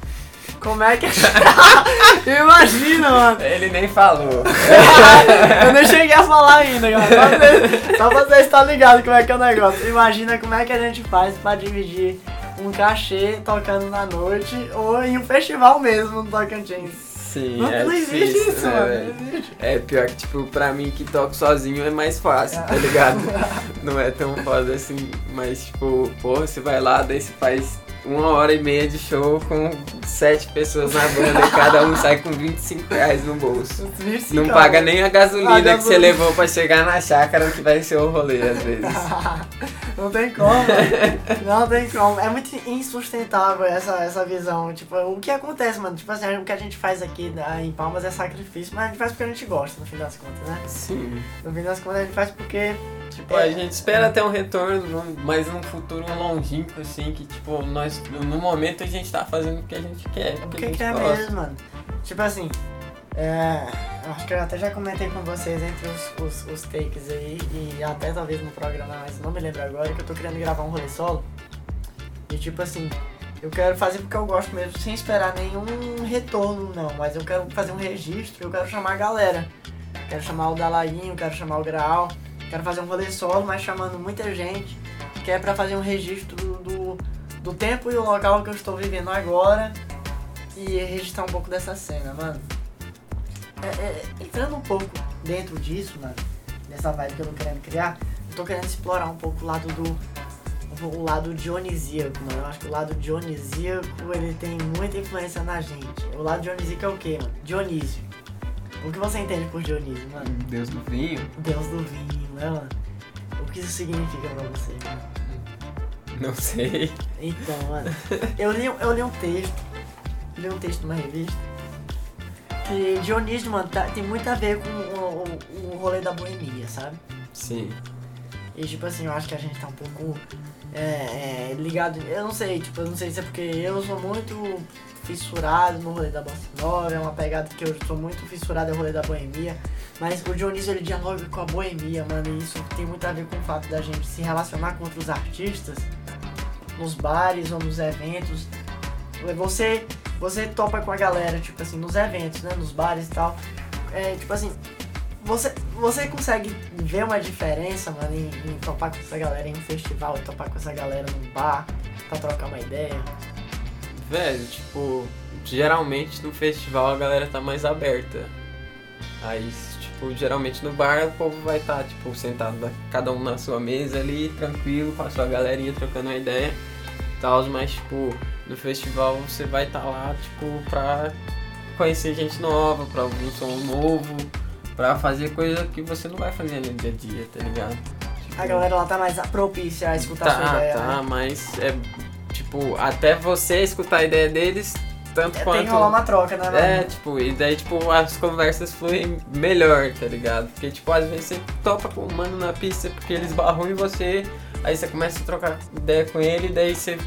como é que. Imagina, mano. Ele nem falou. eu nem cheguei a falar ainda, cara. Só pra- Só pra você estar ligado como é que é o negócio. Imagina como é que a gente faz pra dividir um cachê tocando na noite ou em um festival mesmo no Tocantins. Sim, Não, é não existe difícil, isso, né, mano. existe. É pior que, tipo, pra mim que toco sozinho é mais fácil, tá ligado? Não é tão foda assim, mas, tipo, porra, você vai lá, daí você faz uma hora e meia de show com sete pessoas na banda e cada um sai com 25 reais no bolso. Não paga nem a gasolina A que você levou pra chegar na chácara que vai ser o rolê, às vezes. Não tem como, não tem como. É muito insustentável essa, essa visão. Tipo, o que acontece, mano? Tipo assim, o que a gente faz aqui né, em Palmas é sacrifício, mas a gente faz porque a gente gosta, no fim das contas, né? Sim. No fim das contas a gente faz porque. Tipo, a gente espera ter um retorno, mas num futuro longínquo, assim, que, tipo, nós, no momento a gente tá fazendo o que a gente quer, o que, que, que é gosta. mesmo, mano? Tipo assim, é, acho que eu até já comentei com vocês entre os, os, os takes aí, e até talvez no programa, mas não me lembro agora, que eu tô querendo gravar um rolê solo. E tipo assim, eu quero fazer porque eu gosto mesmo, sem esperar nenhum retorno, não. Mas eu quero fazer um registro, eu quero chamar a galera. Quero chamar o Dalaguinho, quero chamar o Graal. Quero fazer um rolê solo, mas chamando muita gente. Que é pra fazer um registro do, do tempo e o local que eu estou vivendo agora. E registrar um pouco dessa cena, mano. É, é, entrando um pouco dentro disso, mano, dessa vibe que eu tô querendo criar, eu tô querendo explorar um pouco o lado do. O lado dionisíaco, mano. Eu acho que o lado dionisíaco ele tem muita influência na gente. O lado dionisíaco é o quê, mano? Dionísio. O que você entende por Dionísio, mano? Deus do vinho? Deus do vinho, mano? O que isso significa pra você? Não sei. Então, mano, eu li, eu li um texto, li um texto numa revista, que Dionísio, mano, tá- tem muito a ver com o, o, o rolê da boemia, sabe? Sim. E tipo assim, eu acho que a gente tá um pouco é, é, ligado. Eu não sei, tipo, eu não sei se é porque eu sou muito fissurado no rolê da bossa nova, é uma pegada que eu sou muito fissurado no rolê da boemia. Mas o Dionísio ele dialoga com a boemia, mano, e isso tem muito a ver com o fato da gente se relacionar com outros artistas nos bares ou nos eventos. Você, você topa com a galera, tipo assim, nos eventos, né? Nos bares e tal. É, tipo assim, você, você consegue ver uma diferença, mano, em, em topar com essa galera em um festival topar com essa galera num bar pra trocar uma ideia? Velho, tipo, geralmente no festival a galera tá mais aberta. Aí, tipo, geralmente no bar o povo vai estar, tipo, sentado cada um na sua mesa ali, tranquilo, com a sua galerinha trocando uma ideia e tal, mas, tipo, no festival você vai estar lá, tipo, pra conhecer gente nova, pra ouvir um som novo, pra fazer coisa que você não vai fazer no dia a dia, tá ligado? Tipo, A galera lá tá mais propícia a escutar Tá, sua ideia, tá, né? mas é tipo, até você escutar a ideia deles, tanto É, tem quanto. que rolar uma troca, né, mano? É, tipo, e daí, tipo, as conversas fluem melhor, tá ligado? Porque, tipo, às vezes você topa com o mano na pista porque eles barram em você, aí você começa a trocar ideia com ele, daí você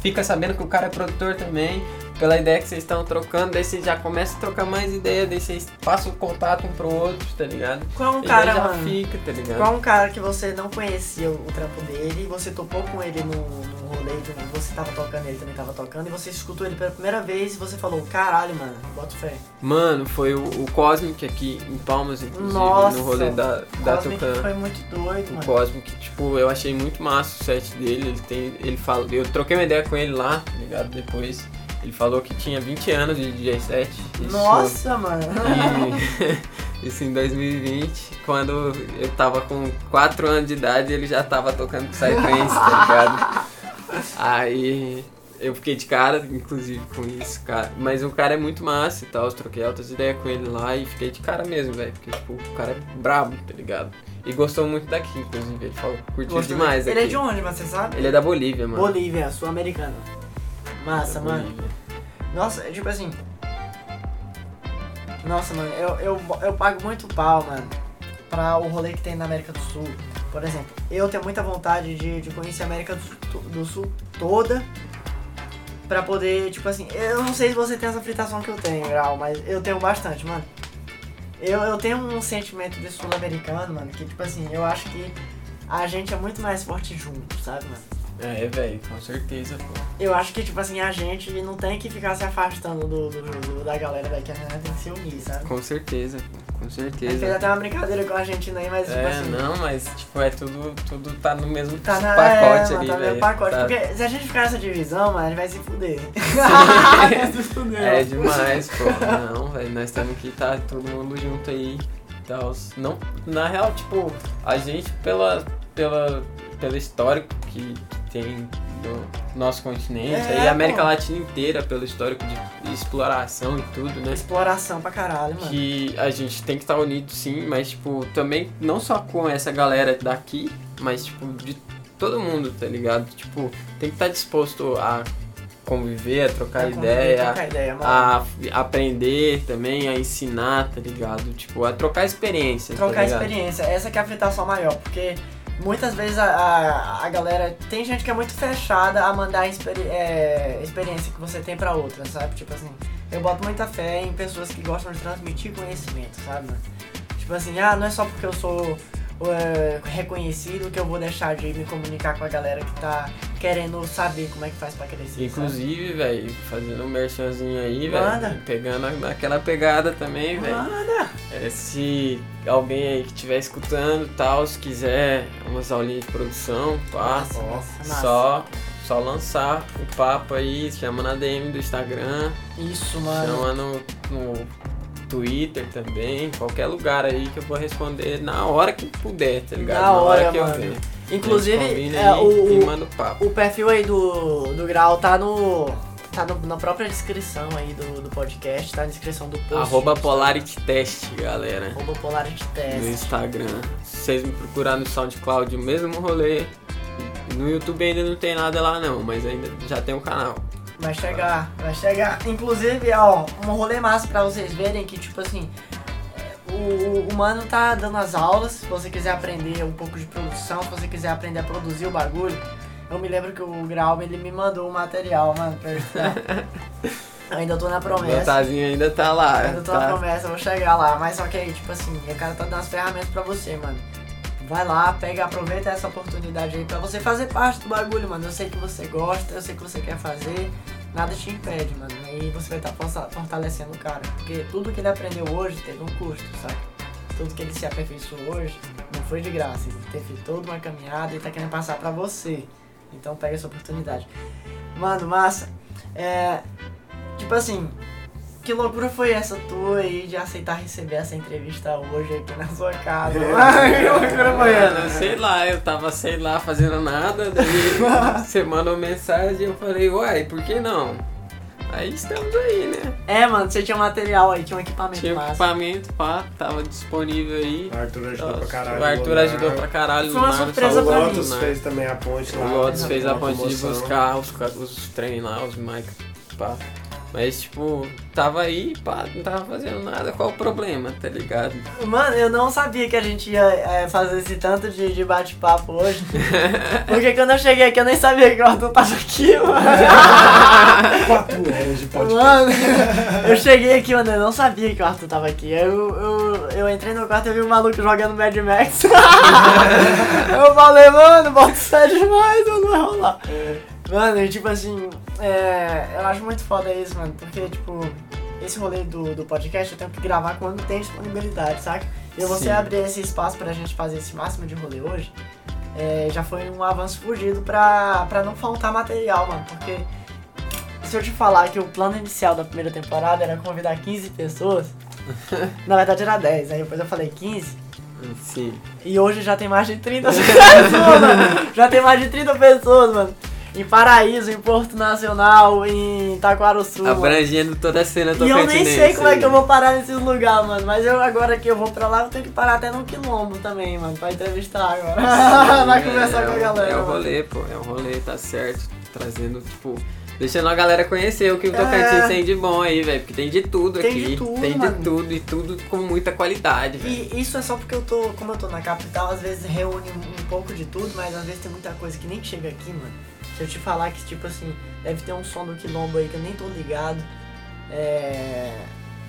fica sabendo que o cara é produtor também, pela ideia que vocês estão trocando, daí você já começa a trocar mais ideia, daí vocês passam o contato um pro outro, tá ligado? Qual é um e cara, já mano? fica, tá ligado? Qual é um cara que você não conhecia o, o trampo dele, você topou com ele no, no rolê, você tava tocando, ele também tava tocando, e você escutou ele pela primeira vez e você falou, caralho, mano, bota fé. Mano, foi o, o Cosmic aqui em Palmas, inclusive, Nossa, no rolê da, da Tucan. foi muito doido, O mano. Cosmic, tipo, eu achei muito massa o set dele. Ele tem. Ele fala. Eu troquei uma ideia com ele lá, tá ligado? Depois. Ele falou que tinha 20 anos de DJ set. Isso, Nossa, mano. E, isso em 2020, quando eu tava com 4 anos de idade, ele já tava tocando Psytrance, tá ligado? Aí eu fiquei de cara, inclusive, com isso, cara. Mas o cara é muito massa e tal, eu troquei altas ideias com ele lá e fiquei de cara mesmo, velho. Porque, tipo, o cara é brabo, tá ligado? E gostou muito daqui, inclusive. Ele falou, curtiu Gostou demais Ele aqui. é de onde, mas você sabe? Ele é da Bolívia, mano. Bolívia, sul-americana. Massa, Da mano. Bolívia. Nossa, é tipo assim, Nossa, mano, eu, eu, eu pago muito pau, mano, pra o rolê que tem na América do Sul. Por exemplo, eu tenho muita vontade de, de conhecer a América do, Sul- do Sul toda. Pra poder, tipo assim, eu não sei se você tem essa fritação que eu tenho, Grau, mas eu tenho bastante, mano. Eu, eu tenho um sentimento de sul-americano, mano, que tipo assim, eu acho que a gente é muito mais forte junto, sabe, mano? É, velho, com certeza, pô. Eu acho que, tipo assim, a gente não tem que ficar se afastando do, do- do- da galera, velho, que a gente tem que se unir, sabe? Com certeza, pô. Com A gente fez certeza. até uma brincadeira com a Argentina aí, mas tipo É, assim. não, mas tipo, é tudo, tudo tá no mesmo Tá na pacote é, ali, mano, tá no velho. pacote. Tá- Porque se a gente ficar nessa divisão, mano, a gente vai se fuder. É demais, pô. Não, velho, nós temos que estar todo mundo junto aí. Tal. Não, na real, tipo, a gente pela, pela, pelo histórico que tem do nosso continente, É, e a América pô. Latina inteira pelo histórico de exploração e tudo, né? Exploração pra caralho, mano. Que a gente tem que estar unido sim, mas tipo, também não só com essa galera daqui, mas tipo, de todo mundo, tá ligado? Tipo, tem que estar disposto a conviver, a trocar conviver, ideia, trocar ideia, a aprender também, a ensinar, tá ligado? Tipo, a trocar experiência. tá Trocar ligado? experiência, essa que é a fritação maior, porque muitas vezes a, a, a galera. Tem gente que é muito fechada a mandar a experi- é, experiência que você tem pra outra, sabe? Tipo assim, eu boto muita fé em pessoas que gostam de transmitir conhecimento, sabe? Tipo assim, ah, não é só porque eu sou é, reconhecido que eu vou deixar de me comunicar com a galera que tá querendo saber como é que faz pra crescer. Inclusive, velho, fazendo um merchanzinho aí, velho. Pegando aquela pegada também, velho. É, se alguém aí que estiver escutando e tal, se quiser umas aulinhas de produção, massa, massa. só, só lançar o papo aí, chama na DM do Instagram, Isso, mano. chama no, no Twitter também, qualquer lugar aí que eu vou responder na hora que puder, tá ligado? Na hora, que eu mano. ver. Inclusive, é, o, e manda o papo. O perfil aí do, do Grau tá no. tá no- na própria descrição aí do, do podcast, tá na descrição do post. Arroba Polarity Test, galera. Arroba Polarity no Test. Instagram. Se vocês me procurar no SoundCloud, o mesmo rolê. No YouTube ainda não tem nada lá não, mas ainda já tem um canal. Vai chegar, vai chegar. Inclusive, ó, um rolê massa pra vocês verem que, tipo assim, é, o, o mano tá dando as aulas. Se você quiser aprender um pouco de produção, se você quiser aprender a produzir o bagulho. Eu me lembro que o Grau ele me mandou um material, mano, pra eu estudar. Eu ainda tô na O promessa. Botazinho ainda tá lá. Ainda tô na tá. promessa, eu vou chegar lá. Mas só que aí, tipo assim, o cara tá dando as ferramentas pra você, mano. Vai lá, pega, aproveita essa oportunidade aí pra você fazer parte do bagulho, mano. Eu sei que você gosta, eu sei que você quer fazer. Nada te impede, mano. Aí você vai estar fortalecendo o cara. Porque tudo que ele aprendeu hoje teve um custo, sabe? Tudo que ele se aperfeiçoou hoje não foi de graça. Ele teve toda uma caminhada e tá querendo passar pra você. Então pega essa oportunidade. Mano, massa. É. Tipo assim, que loucura foi essa tua aí de aceitar receber essa entrevista hoje aqui na sua casa? Ai, que loucura foi essa? sei lá, eu tava, sei lá, fazendo nada, daí você mandou mensagem e eu falei, uai, por que não? Aí estamos aí, né? É, mano, você tinha material aí, tinha um equipamento Tinha massa. equipamento, pá, tava disponível aí. O Arthur ajudou pra caralho. o Arthur Lunar. ajudou pra caralho. Foi uma Lunar, surpresa O pra mim. Lotus Lunar. fez também a ponte lá. O Lotus fez a ponte de buscar os, os trem lá, os mic, pá. Mas, tipo, tava aí, pá, não tava fazendo nada. Qual o problema, tá ligado? Mano, eu não sabia que a gente ia é, fazer esse tanto de, de bate-papo hoje. Porque quando eu cheguei aqui eu nem sabia que o Arthur tava aqui, mano. Quatro horas de podcast. Mano, eu cheguei aqui, mano, eu não sabia que o Arthur tava aqui. Eu, eu, eu entrei no quarto e vi o maluco jogando Mad Max. eu falei, mano, bota fé demais, mano, não vai rolar. Mano, e tipo assim, é, eu acho muito foda isso, mano, porque, tipo, esse rolê do, do podcast eu tenho que gravar quando tem disponibilidade, saca? E você Sim. abrir esse espaço pra gente fazer esse máximo de rolê hoje, é, já foi um avanço fugido pra, pra não faltar material, mano, porque se eu te falar que o plano inicial da primeira temporada era convidar 15 pessoas, na verdade era 10, aí depois eu falei 15, Sim. e hoje já tem mais de 30 pessoas, mano. Já tem mais de 30 pessoas, mano. Em Paraíso, em Porto Nacional, em mano. Abrangendo toda a cena E eu nem sei como é que eu vou parar nesses lugares, mano. Mas eu agora que eu vou pra lá, eu tenho que parar até no quilombo também, mano. Pra entrevistar agora. Vai conversar é, com a galera. É o mano. rolê, pô. É o rolê, tá certo. Trazendo, tipo. Deixando a galera conhecer o que o É. Tocantins tem de bom aí, velho. Porque tem de tudo Tem aqui. de tudo, tem mano. de tudo e tudo com muita qualidade, velho. E isso é só porque eu tô, como eu tô na capital, às vezes reúne um, um pouco de tudo, mas às vezes tem muita coisa que nem chega aqui, mano. Se eu te falar que, tipo assim, deve ter um som do quilombo aí que eu nem tô ligado. É.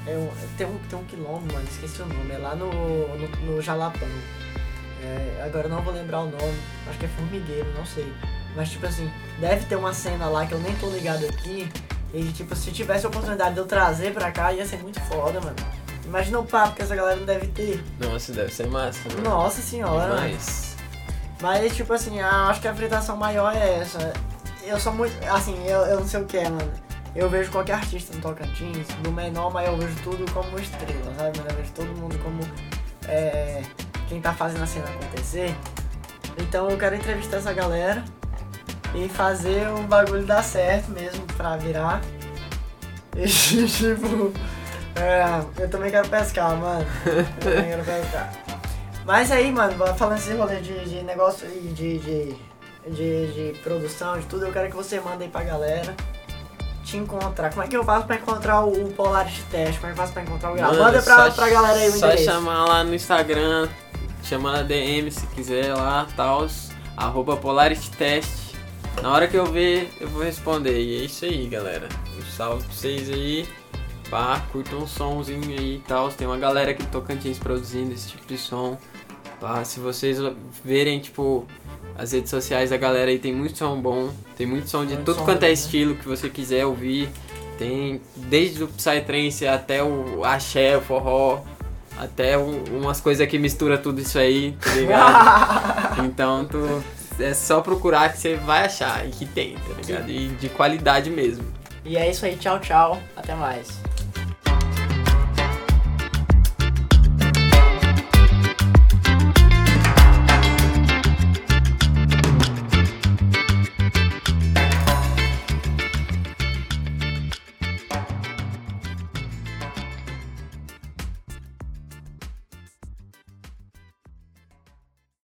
é um- tem, um, tem um quilombo, mano, esqueci o nome. É lá no, no, no Jalapão. É, agora eu não vou lembrar o nome. Acho que é Formigueiro, não sei. Mas, tipo assim, deve ter uma cena lá que eu nem tô ligado aqui. E, tipo, se tivesse a oportunidade de eu trazer pra cá, ia ser muito foda, mano. Imagina o papo que essa galera não deve ter. Nossa, deve ser massa, mano. Nossa senhora. Demais. Mas, tipo assim, ah, acho que a fritação maior é essa. Eu sou muito. Assim, eu, eu não sei o que é, mano. Eu vejo qualquer artista no Tocantins, do menor, mas eu vejo tudo como estrela, sabe? Mas eu vejo todo mundo como. É, quem tá fazendo a cena acontecer. Então eu quero entrevistar essa galera e fazer o bagulho dar certo mesmo pra virar. E tipo. É, eu também quero pescar, mano. Eu também quero pescar. Mas aí, mano, falando esse rolê de, de negócio e de, de, de, de produção, de tudo, eu quero que você mande aí pra galera te encontrar. Como é que eu faço pra encontrar o, Polaris Test? Como é que eu faço pra encontrar o Grau? Manda pra, pra galera aí o Só endereço. chamar lá no Instagram, chamar na DM se quiser lá, tal, arroba PolarisTest. Na hora que eu ver, eu vou responder. E é isso aí, galera. Um salve pra vocês aí. Pá, curtam um somzinho aí e tal. Tem uma galera aqui do Tocantins produzindo esse tipo de som. Pá, se vocês verem, tipo, as redes sociais da galera aí, tem muito som bom. Tem muito som de Muito tudo som quanto é né? estilo que você quiser ouvir. Tem desde o Psytrance até o axé, o forró, até um- umas coisas que mistura tudo isso aí, tá ligado? então tu é só procurar que você vai achar e que tem, tá ligado? E de qualidade mesmo. E é isso aí, tchau, tchau. Até mais.